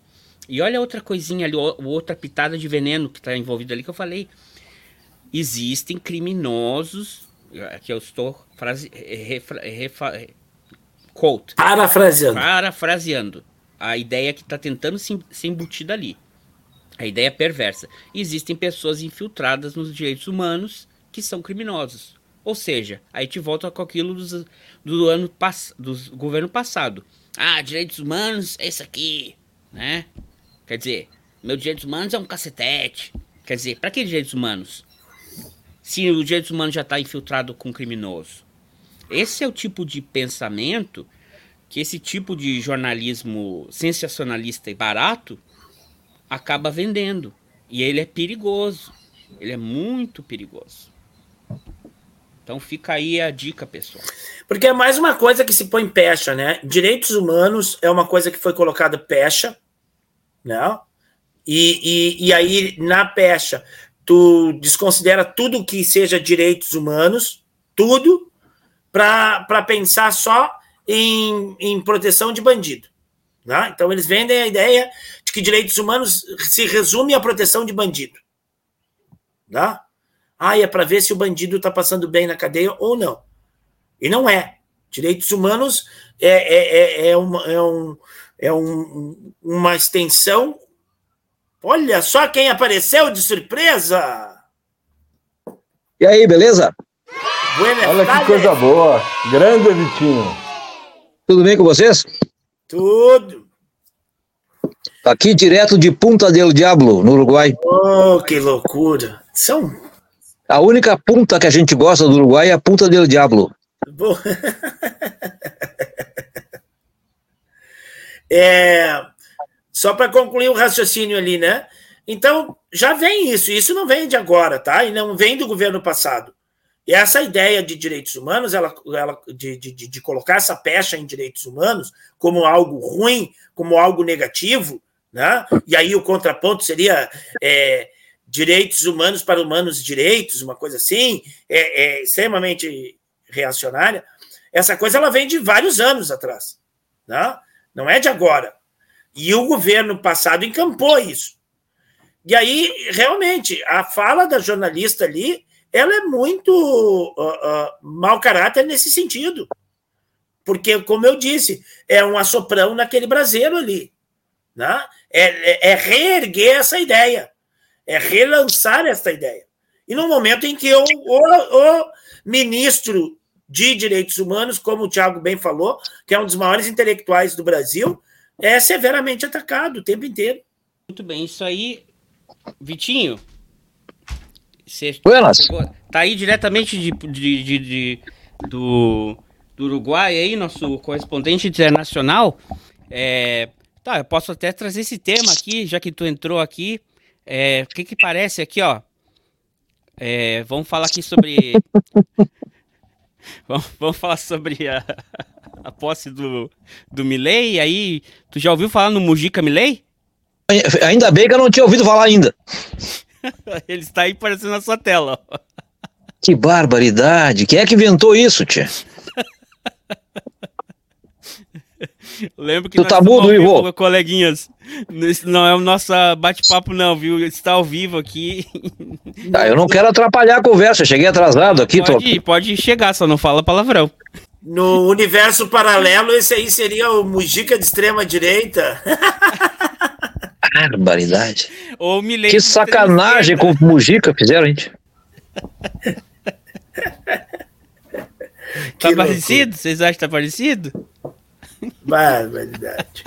E olha outra coisinha ali, outra pitada de veneno que está envolvida ali que eu falei. Existem criminosos, que eu estou frase, refra, refra, quote, parafraseando. parafraseando a ideia que está tentando se, ser embutida ali. A ideia perversa. Existem pessoas infiltradas nos direitos humanos que são criminosos. Ou seja, aí te volta com aquilo dos, do ano do governo passado. Ah, direitos humanos é isso aqui, né? Quer dizer, meu direitos humanos é um cacetete. Quer dizer, para que direitos humanos? Se o direitos humanos já está infiltrado com criminoso. Esse é o tipo de pensamento que esse tipo de jornalismo sensacionalista e barato acaba vendendo. E ele é perigoso. Ele é muito perigoso. Então fica aí a dica, pessoal. Porque é mais uma coisa que se põe pecha, né? Direitos humanos é uma coisa que foi colocada pecha, né? E, e, e aí, na pecha, tu desconsidera tudo que seja direitos humanos, tudo, para pensar só em, em proteção de bandido. Né? Então, eles vendem a ideia de que direitos humanos se resume à proteção de bandido. Né? Ah, é para ver se o bandido está passando bem na cadeia ou não. E não é. Direitos humanos é, é, é, é, é, um, é um, uma extensão. Olha só quem apareceu de surpresa! E aí, beleza? Buenas Olha que coisa boa. Grande Vitinho. Tudo bem com vocês? Tudo. Aqui direto de Punta del Diablo, no Uruguai. Oh, que loucura. São a única punta que a gente gosta do Uruguai é a Punta del Diablo. é, só para concluir o raciocínio ali, né? Então, já vem isso. Isso não vem de agora, tá? E não vem do governo passado. E essa ideia de direitos humanos, ela, ela de, de, de colocar essa pecha em direitos humanos como algo ruim, como algo negativo, né? E aí o contraponto seria é, direitos humanos para humanos direitos, uma coisa assim, é, é, extremamente reacionária. Essa coisa ela vem de vários anos atrás, né? Não é de agora. E o governo passado encampou isso. E aí, realmente, a fala da jornalista ali, ela é muito uh, uh, mau caráter nesse sentido. Porque, como eu disse, é um assoprão naquele braseiro ali. Né? É, é, é reerguer essa ideia, é relançar essa ideia. E no momento em que o, o, o ministro de Direitos Humanos, como o Tiago bem falou, que é um dos maiores intelectuais do Brasil, é severamente atacado o tempo inteiro. Muito bem, isso aí, Vitinho. Você Buenas. tá aí diretamente de, de, de, de do, do Uruguai aí, nosso correspondente internacional. É, tá, eu posso até trazer esse tema aqui, já que tu entrou aqui. É, o que que parece aqui, ó? É, vamos falar aqui sobre. vamos, vamos, falar sobre a, a posse do, do Milley. Aí, tu já ouviu falar no Mujica Milley? Ainda bem que eu não tinha ouvido falar ainda. Ele está aí aparecendo na sua tela. Que barbaridade! Quem é que inventou isso, tia? Lembro que tu tá mudo, Ivo? coleguinhas. Isso não é o nosso bate-papo, não, viu? Está ao vivo aqui. Ah, eu não quero atrapalhar a conversa. cheguei atrasado aqui. Pode, ir, pode chegar, só não fala palavrão. No universo paralelo, esse aí seria o Mujica de extrema direita. Barbaridade. Ou que sacanagem com o Mujica fizeram, gente. tá que parecido? Vocês acham que tá parecido? Barbaridade.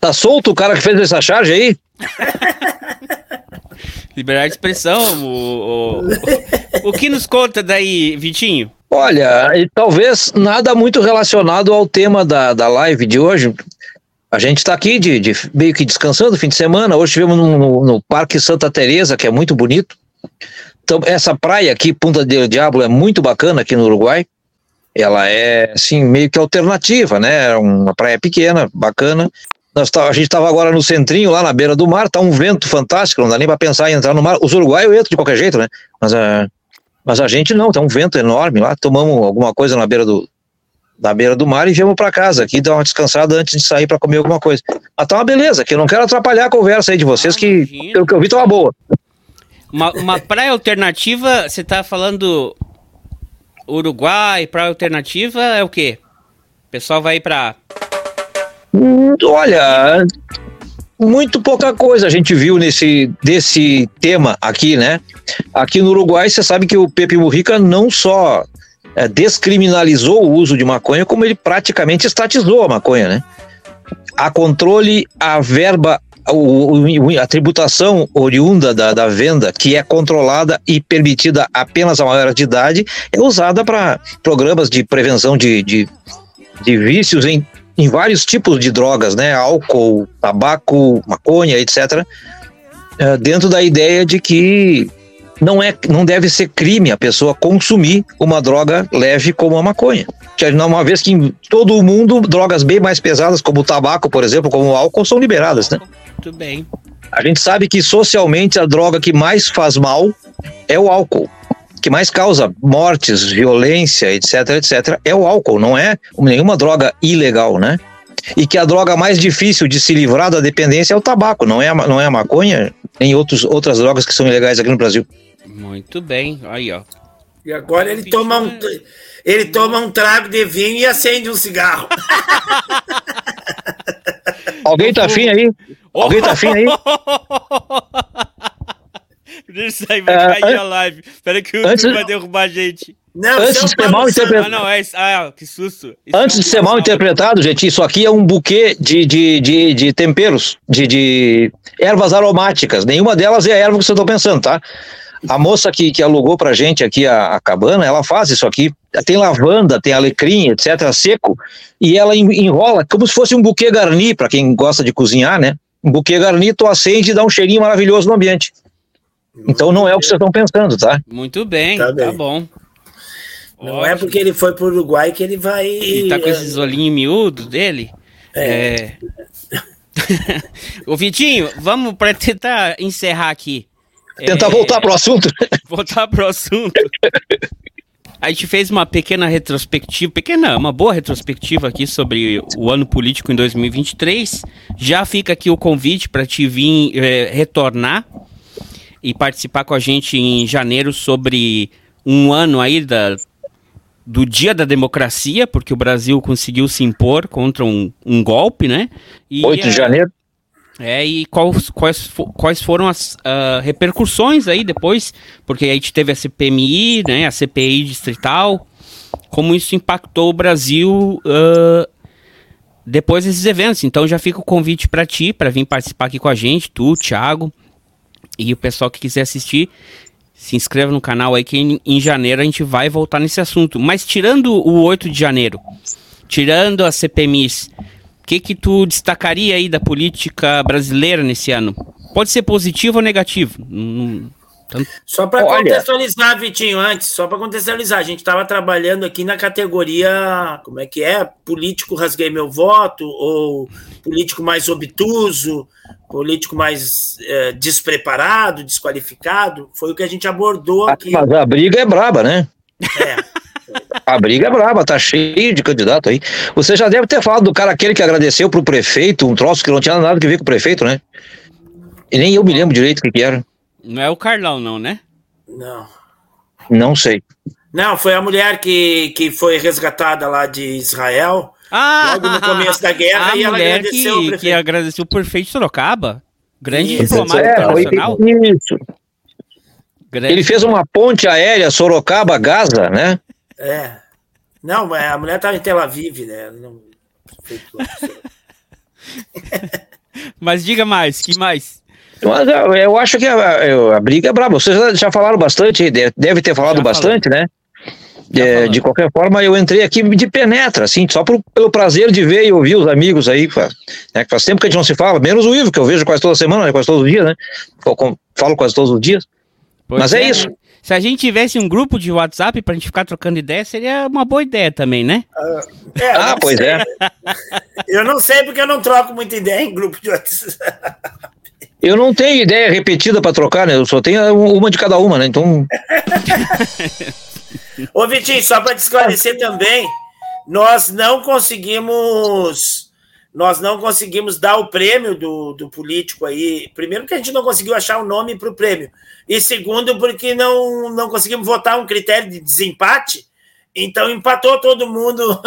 Tá solto o cara que fez essa charge aí? Liberdade de expressão. O, o, o, que nos conta daí, Vitinho? Olha, e talvez nada muito relacionado ao tema da, da live de hoje. A gente está aqui de, de, meio que descansando fim de semana. Hoje estivemos no, no, no, Parque Santa Teresa, que é muito bonito. Então, essa praia aqui, Punta del Diablo, é muito bacana aqui no Uruguai. Ela é, assim, meio que alternativa, né? Uma praia pequena, bacana. Nós tá, a gente estava agora no centrinho, lá na beira do mar, tá um vento fantástico, não dá nem para pensar em entrar no mar. Os uruguaios entram de qualquer jeito, né? Mas, uh, mas a gente não, tá um vento enorme lá. Tomamos alguma coisa na beira do, na beira do mar e viemos para casa aqui dar uma descansada antes de sair para comer alguma coisa. Mas tá uma beleza, que eu não quero atrapalhar a conversa aí de vocês, ah, que pelo que eu vi tá uma boa. Uma, uma praia alternativa, você tá falando Uruguai, praia alternativa é o quê? O pessoal vai para Olha, muito pouca coisa a gente viu nesse desse tema aqui, né? Aqui no Uruguai, você sabe que o Pepe Mujica não só é, descriminalizou o uso de maconha, como ele praticamente estatizou a maconha, né? A controle, a verba, o, a tributação oriunda da, da, venda, que é controlada e permitida apenas a maior de idade, é usada para programas de prevenção de, de, de vícios em, em vários tipos de drogas, né? Álcool, tabaco, maconha, etc. É, dentro da ideia de que não, é, não deve ser crime a pessoa consumir uma droga leve como a maconha. Que uma vez que em todo o mundo drogas bem mais pesadas, como o tabaco, por exemplo, como o álcool, são liberadas, né? Muito bem. A gente sabe que socialmente a droga que mais faz mal é o álcool. Que mais causa mortes, violência, etc, etc, é o álcool, não é nenhuma droga ilegal, né? E que a droga mais difícil de se livrar da dependência é o tabaco, não é a, não é a maconha, nem outros, outras drogas que são ilegais aqui no Brasil. Muito bem, aí ó. E agora ele toma um, ele toma um trago de vinho e acende um cigarro. Alguém tá afim aí? Alguém tá afim aí? Deixa isso aí, vai é, cair a live. Espera que o YouTube antes... vai derrubar a gente. Não, antes de ser mal interpretado. Ah, não, é, ah, que susto. Isso antes é de ser mal interpretado, gente, isso aqui é um buquê de, de, de, de temperos, de, de ervas aromáticas. Nenhuma delas é a erva que você está pensando, tá? A moça que, que alugou pra gente aqui a, a, cabana, ela faz isso aqui. Tem lavanda, tem alecrim, etc., seco, e ela enrola como se fosse um buquê garni, para quem gosta de cozinhar, né? Um buquê garni, tu acende e dá um cheirinho maravilhoso no ambiente. Então não é o que vocês estão pensando, tá? Muito bem, tá, bem. tá bom. Não Ótimo. é porque ele foi pro Uruguai que ele vai. Ele tá com esses olhinhos miúdos dele. É. é... Ô Vitinho, vamos para tentar encerrar aqui. Tentar é... voltar pro assunto. Voltar pro assunto. A gente fez uma pequena retrospectiva, pequena, uma boa retrospectiva aqui sobre o ano político em 2023. Já fica aqui o convite para te vir é, retornar e participar com a gente em janeiro sobre um ano aí da, do dia da democracia, porque o Brasil conseguiu se impor contra um, um golpe, né? E, 8 de janeiro. É, e quais, quais, quais foram as uh, repercussões aí depois? Porque a gente teve a CPMI, né, a CPI distrital, como isso impactou o Brasil uh, depois desses eventos. Então já fica o convite para ti, para vir participar aqui com a gente, tu, Thiago, e o pessoal que quiser assistir, se inscreva no canal aí que em, em janeiro a gente vai voltar nesse assunto. Mas tirando o 8 de janeiro, tirando as CPMIs, o que que tu destacaria aí da política brasileira nesse ano? Pode ser positivo ou negativo. Tanto... Só para contextualizar, Vitinho, antes, só para contextualizar, a gente estava trabalhando aqui na categoria, como é que é? Político rasguei meu voto, ou político mais obtuso, político mais é, despreparado, desqualificado. Foi o que a gente abordou aqui. Mas a briga é braba, né? É. A briga é braba, tá cheio de candidato aí. Você já deve ter falado do cara aquele que agradeceu pro prefeito, um troço que não tinha nada que ver com o prefeito, né? E nem eu me lembro direito o que, que era. Não é o Carlão, não, né? Não. Não sei. Não, foi a mulher que, que foi resgatada lá de Israel. Ah, logo no começo da guerra a e ela agradeceu que, que agradeceu o prefeito Sorocaba. Grande Isso, diplomata é, internacional. Isso. Ele fez uma ponte aérea Sorocaba-Gaza, né? É. Não, mas a mulher estava em Tel Aviv, né? Não... Mas diga mais, que mais? Mas eu, eu acho que a, a, briga é braba. Vocês já, falaram bastante, deve ter falado Já bastante, né? É, de qualquer forma, eu entrei aqui de penetra, assim, só por, pelo prazer de ver e ouvir os amigos aí, né, que faz tempo que a gente não se fala, menos o Ivo, que eu vejo quase toda semana, né, quase todos os dias, né? Falo quase todos os dias. Pois Mas é isso. Se a gente tivesse um grupo de WhatsApp pra gente ficar trocando ideia, seria uma boa ideia também, né? É, eu Ah, pois sei. é. Eu não sei porque eu não troco muita ideia em grupo de WhatsApp. Eu não tenho ideia repetida para trocar, né? Eu só tenho uma de cada uma, né? Então, Ô, Vitinho, só para te esclarecer também, nós não conseguimos. Nós não conseguimos dar o prêmio do, do político aí. Primeiro, que a gente não conseguiu achar o nome para o prêmio. E segundo, porque não, não conseguimos votar um critério de desempate. Então, empatou todo mundo.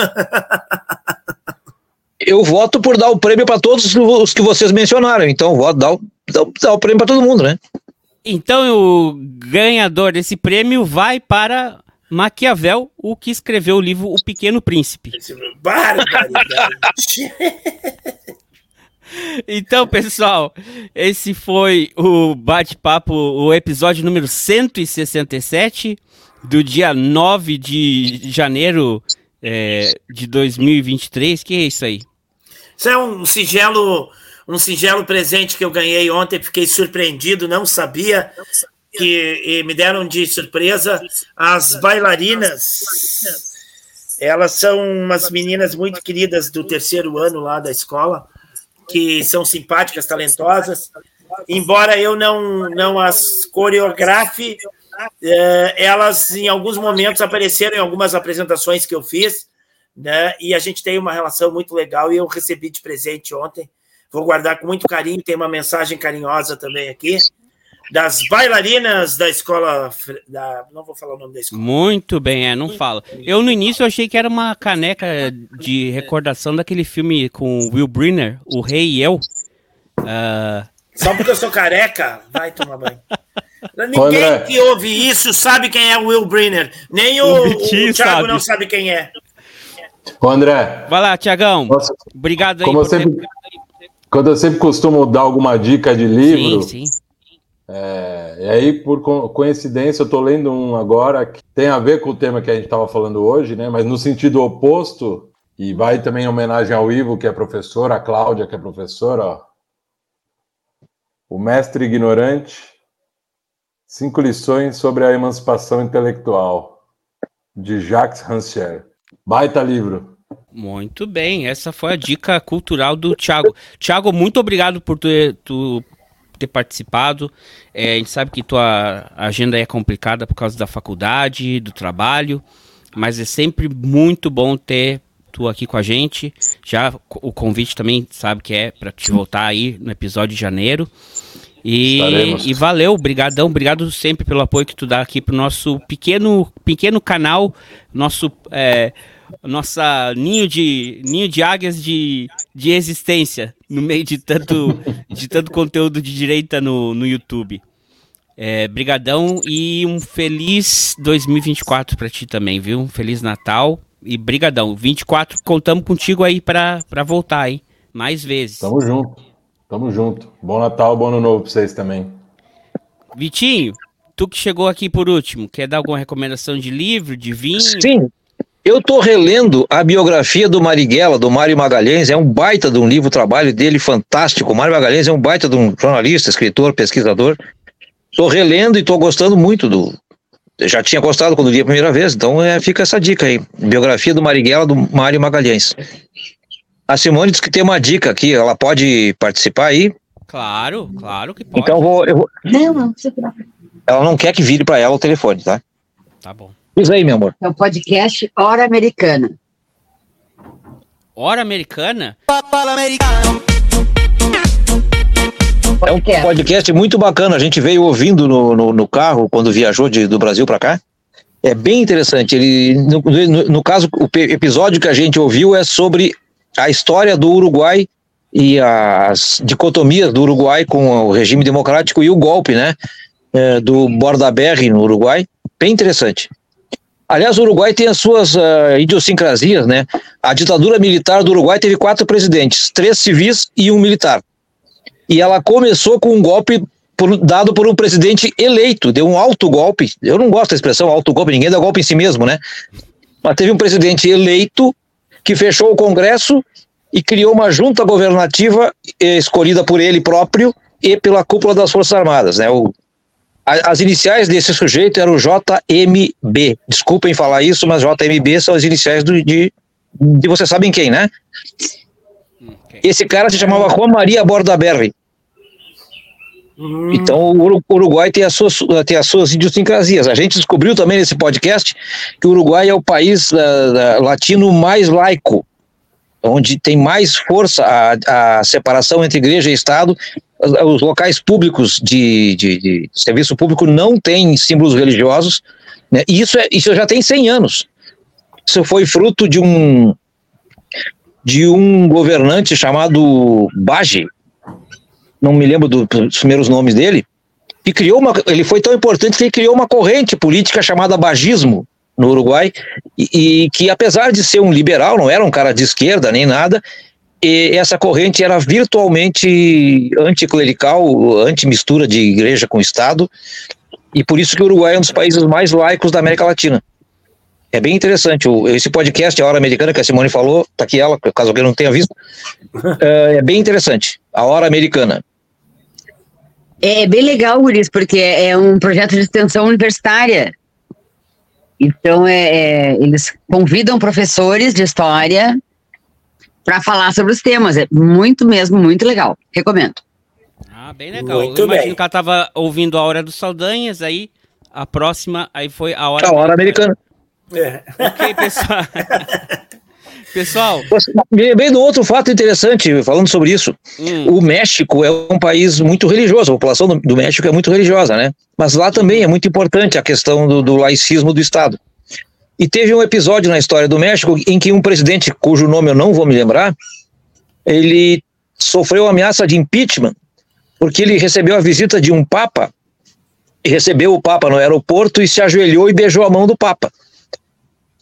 eu voto por dar o prêmio para todos os que vocês mencionaram. Então, eu voto dar o, dar o- dar o prêmio para todo mundo, né? Então o ganhador desse prêmio vai para Maquiavel, o que escreveu o livro O Pequeno Príncipe. Barbaridade. Então, pessoal, esse foi o bate-papo, o episódio número 167 do dia 9 de janeiro é, de 2023. Que é isso aí? Isso é um singelo, um singelo presente que eu ganhei ontem, fiquei surpreendido, não sabia que e me deram de surpresa as bailarinas. Elas são umas meninas muito queridas do terceiro ano lá da escola, que são simpáticas, talentosas. Embora eu não, não as coreografe, eh, elas em alguns momentos apareceram em algumas apresentações que eu fiz né? E a gente tem uma relação muito legal e eu recebi de presente ontem. Vou guardar com muito carinho. Tem uma mensagem carinhosa também aqui das bailarinas da escola. Da, não vou falar o nome da escola. Muito bem, é, não fala. Eu no início achei que era uma caneca de recordação daquele filme com o Will Brenner, O Rei e Eu. Ah, Só porque eu sou careca, vai tomar banho. Ninguém que ouve isso sabe quem é o Will Brenner. Nem o, O o, Thiago sabe. não sabe quem é. Ô, André, Vai lá, Tiagão. Obrigado aí como eu por ter- sempre, quando eu sempre costumo dar alguma dica de livro, Sim, sim. É, e aí, por co- coincidência, eu estou lendo um agora que tem a ver com o tema que a gente estava falando hoje, né? Mas no sentido oposto, e vai também em homenagem ao Ivo, que é professor, a Cláudia, que é professora, ó. O Mestre Ignorante, Cinco Lições sobre a Emancipação Intelectual, de Jacques Rancière. Baita livro. Muito bem, essa foi a dica cultural do Thiago. Thiago, muito obrigado por ter, tu ter participado. É, a gente sabe que tua agenda é complicada por causa da faculdade, do trabalho, mas é sempre muito bom ter tu aqui com a gente. Já o convite também sabe que é para te voltar aí no episódio de janeiro. E, Estaremos. e valeu, brigadão, obrigado sempre pelo apoio que tu dá aqui pro nosso pequeno, pequeno canal, nosso é, nossa ninho de ninho de águias de, de existência no meio de tanto de tanto conteúdo de direita no, no YouTube. É, brigadão e um feliz 2024 para ti também, viu? Um feliz Natal e brigadão. 24, contamos contigo aí para voltar, hein? Mais vezes. Tamo junto. Tamo junto. Bom Natal, bom ano novo pra vocês também. Vitinho, tu que chegou aqui por último, quer dar alguma recomendação de livro, de vinho? Sim. Eu tô relendo a biografia do Marighella, do Mário Magalhães, é um baita de um livro, o trabalho dele fantástico. O Mário Magalhães é um baita de um jornalista, escritor, pesquisador. Tô relendo e tô gostando muito do. Eu já tinha gostado quando vi a primeira vez, então é, fica essa dica aí. Biografia do Marighella, do Mário Magalhães. A Simone disse que tem uma dica aqui, ela pode participar aí? Claro, claro que pode. Então vou, eu vou... Não, não, Ela não quer que vire para ela o telefone, tá? Tá bom. Diz aí, meu amor. É o podcast Hora Americana. Hora Americana? É um podcast muito bacana. A gente veio ouvindo no, no, no carro quando viajou de, do Brasil para cá. É bem interessante. Ele, no, no, no, caso, o episódio que a gente ouviu é sobre a história do Uruguai e as dicotomias do Uruguai com o regime democrático e o golpe, né? É, do Borda Berry no Uruguai. Bem interessante. Aliás, o Uruguai tem as suas uh, idiosincrasias, né? A ditadura militar do Uruguai teve quatro presidentes, três civis e um militar e ela começou com um golpe por, dado por um presidente eleito, deu um alto golpe. Eu não gosto da expressão alto golpe, ninguém dá golpe em si mesmo, né? Mas teve um presidente eleito que fechou o Congresso e criou uma junta governativa eh, escolhida por ele próprio e pela cúpula das Forças Armadas, né? O, a, as iniciais desse sujeito eram JMB. Desculpem falar isso, mas JMB são as iniciais do, de, de vocês sabem quem, né? Esse cara se chamava Juan Maria Bordaberry. Uhum. Então o Uruguai tem as, suas, tem as suas idiosincrasias. A gente descobriu também nesse podcast que o Uruguai é o país uh, latino mais laico, onde tem mais força a, a separação entre igreja e Estado. Os locais públicos de, de, de serviço público não têm símbolos religiosos. Né? E isso, é, isso já tem 100 anos. Isso foi fruto de um, de um governante chamado Bage, não me lembro do, dos primeiros nomes dele, que criou uma, ele foi tão importante que ele criou uma corrente política chamada bagismo no Uruguai e, e que apesar de ser um liberal, não era um cara de esquerda nem nada, e essa corrente era virtualmente anticlerical, anti-mistura de igreja com Estado, e por isso que o Uruguai é um dos países mais laicos da América Latina. É bem interessante. O, esse podcast, A Hora Americana, que a Simone falou, tá aqui ela, caso alguém não tenha visto. é, é bem interessante. A Hora Americana. É bem legal, Guris, porque é um projeto de extensão universitária. Então, é, é eles convidam professores de história para falar sobre os temas. É muito mesmo, muito legal. Recomendo. Ah, bem legal. Muito Eu imagino bem. que ela estava ouvindo a Hora dos Saldanhas, aí a próxima, aí foi a Hora... A Hora Americana. É. Ok, pessoal. pessoal. Lembrei do outro fato interessante, falando sobre isso. Hum. O México é um país muito religioso, a população do, do, México é muito religiosa, né? Mas lá também é muito importante a questão do, do laicismo do Estado. E teve um episódio na história do México em que um presidente, cujo nome eu não vou me lembrar, ele sofreu ameaça de impeachment porque ele recebeu a visita de um papa e recebeu o papa no aeroporto e se ajoelhou e beijou a mão do papa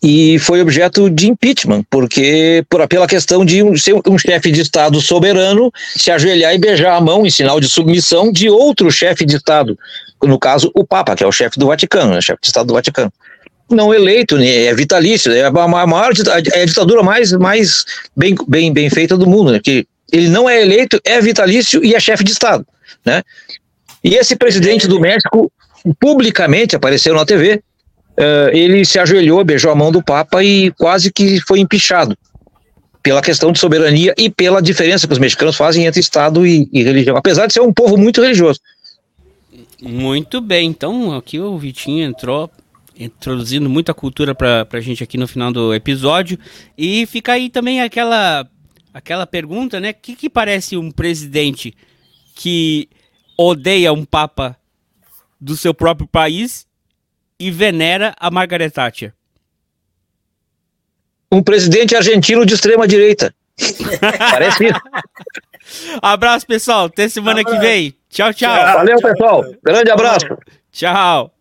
e foi objeto de impeachment, porque por, pela questão de um, ser um chefe de Estado soberano se ajoelhar e beijar a mão em sinal de submissão de outro chefe de Estado, no caso o Papa, que é o chefe do Vaticano, né, chefe de Estado do Vaticano. Não eleito, né, é vitalício, é a maior é a ditadura mais, mais bem, bem, bem feita do mundo, né, que ele não é eleito, é vitalício e é chefe de Estado, né? E esse presidente do México publicamente apareceu na TV uh, ele se ajoelhou, beijou a mão do Papa e quase que foi empichado pela questão de soberania e pela diferença que os mexicanos fazem entre Estado e, e religião, apesar de ser um povo muito religioso. Muito bem, então aqui o Vitinho entrou introduzindo muita cultura para a gente aqui no final do episódio e fica aí também aquela aquela pergunta, né? O que, que parece um presidente que odeia um papa do seu próprio país e venera a Margaret Thatcher? um presidente argentino de extrema direita. Parece isso. Abraço, pessoal. Até semana abraço. que vem. Tchau, tchau. Valeu, pessoal. Grande abraço. Tchau.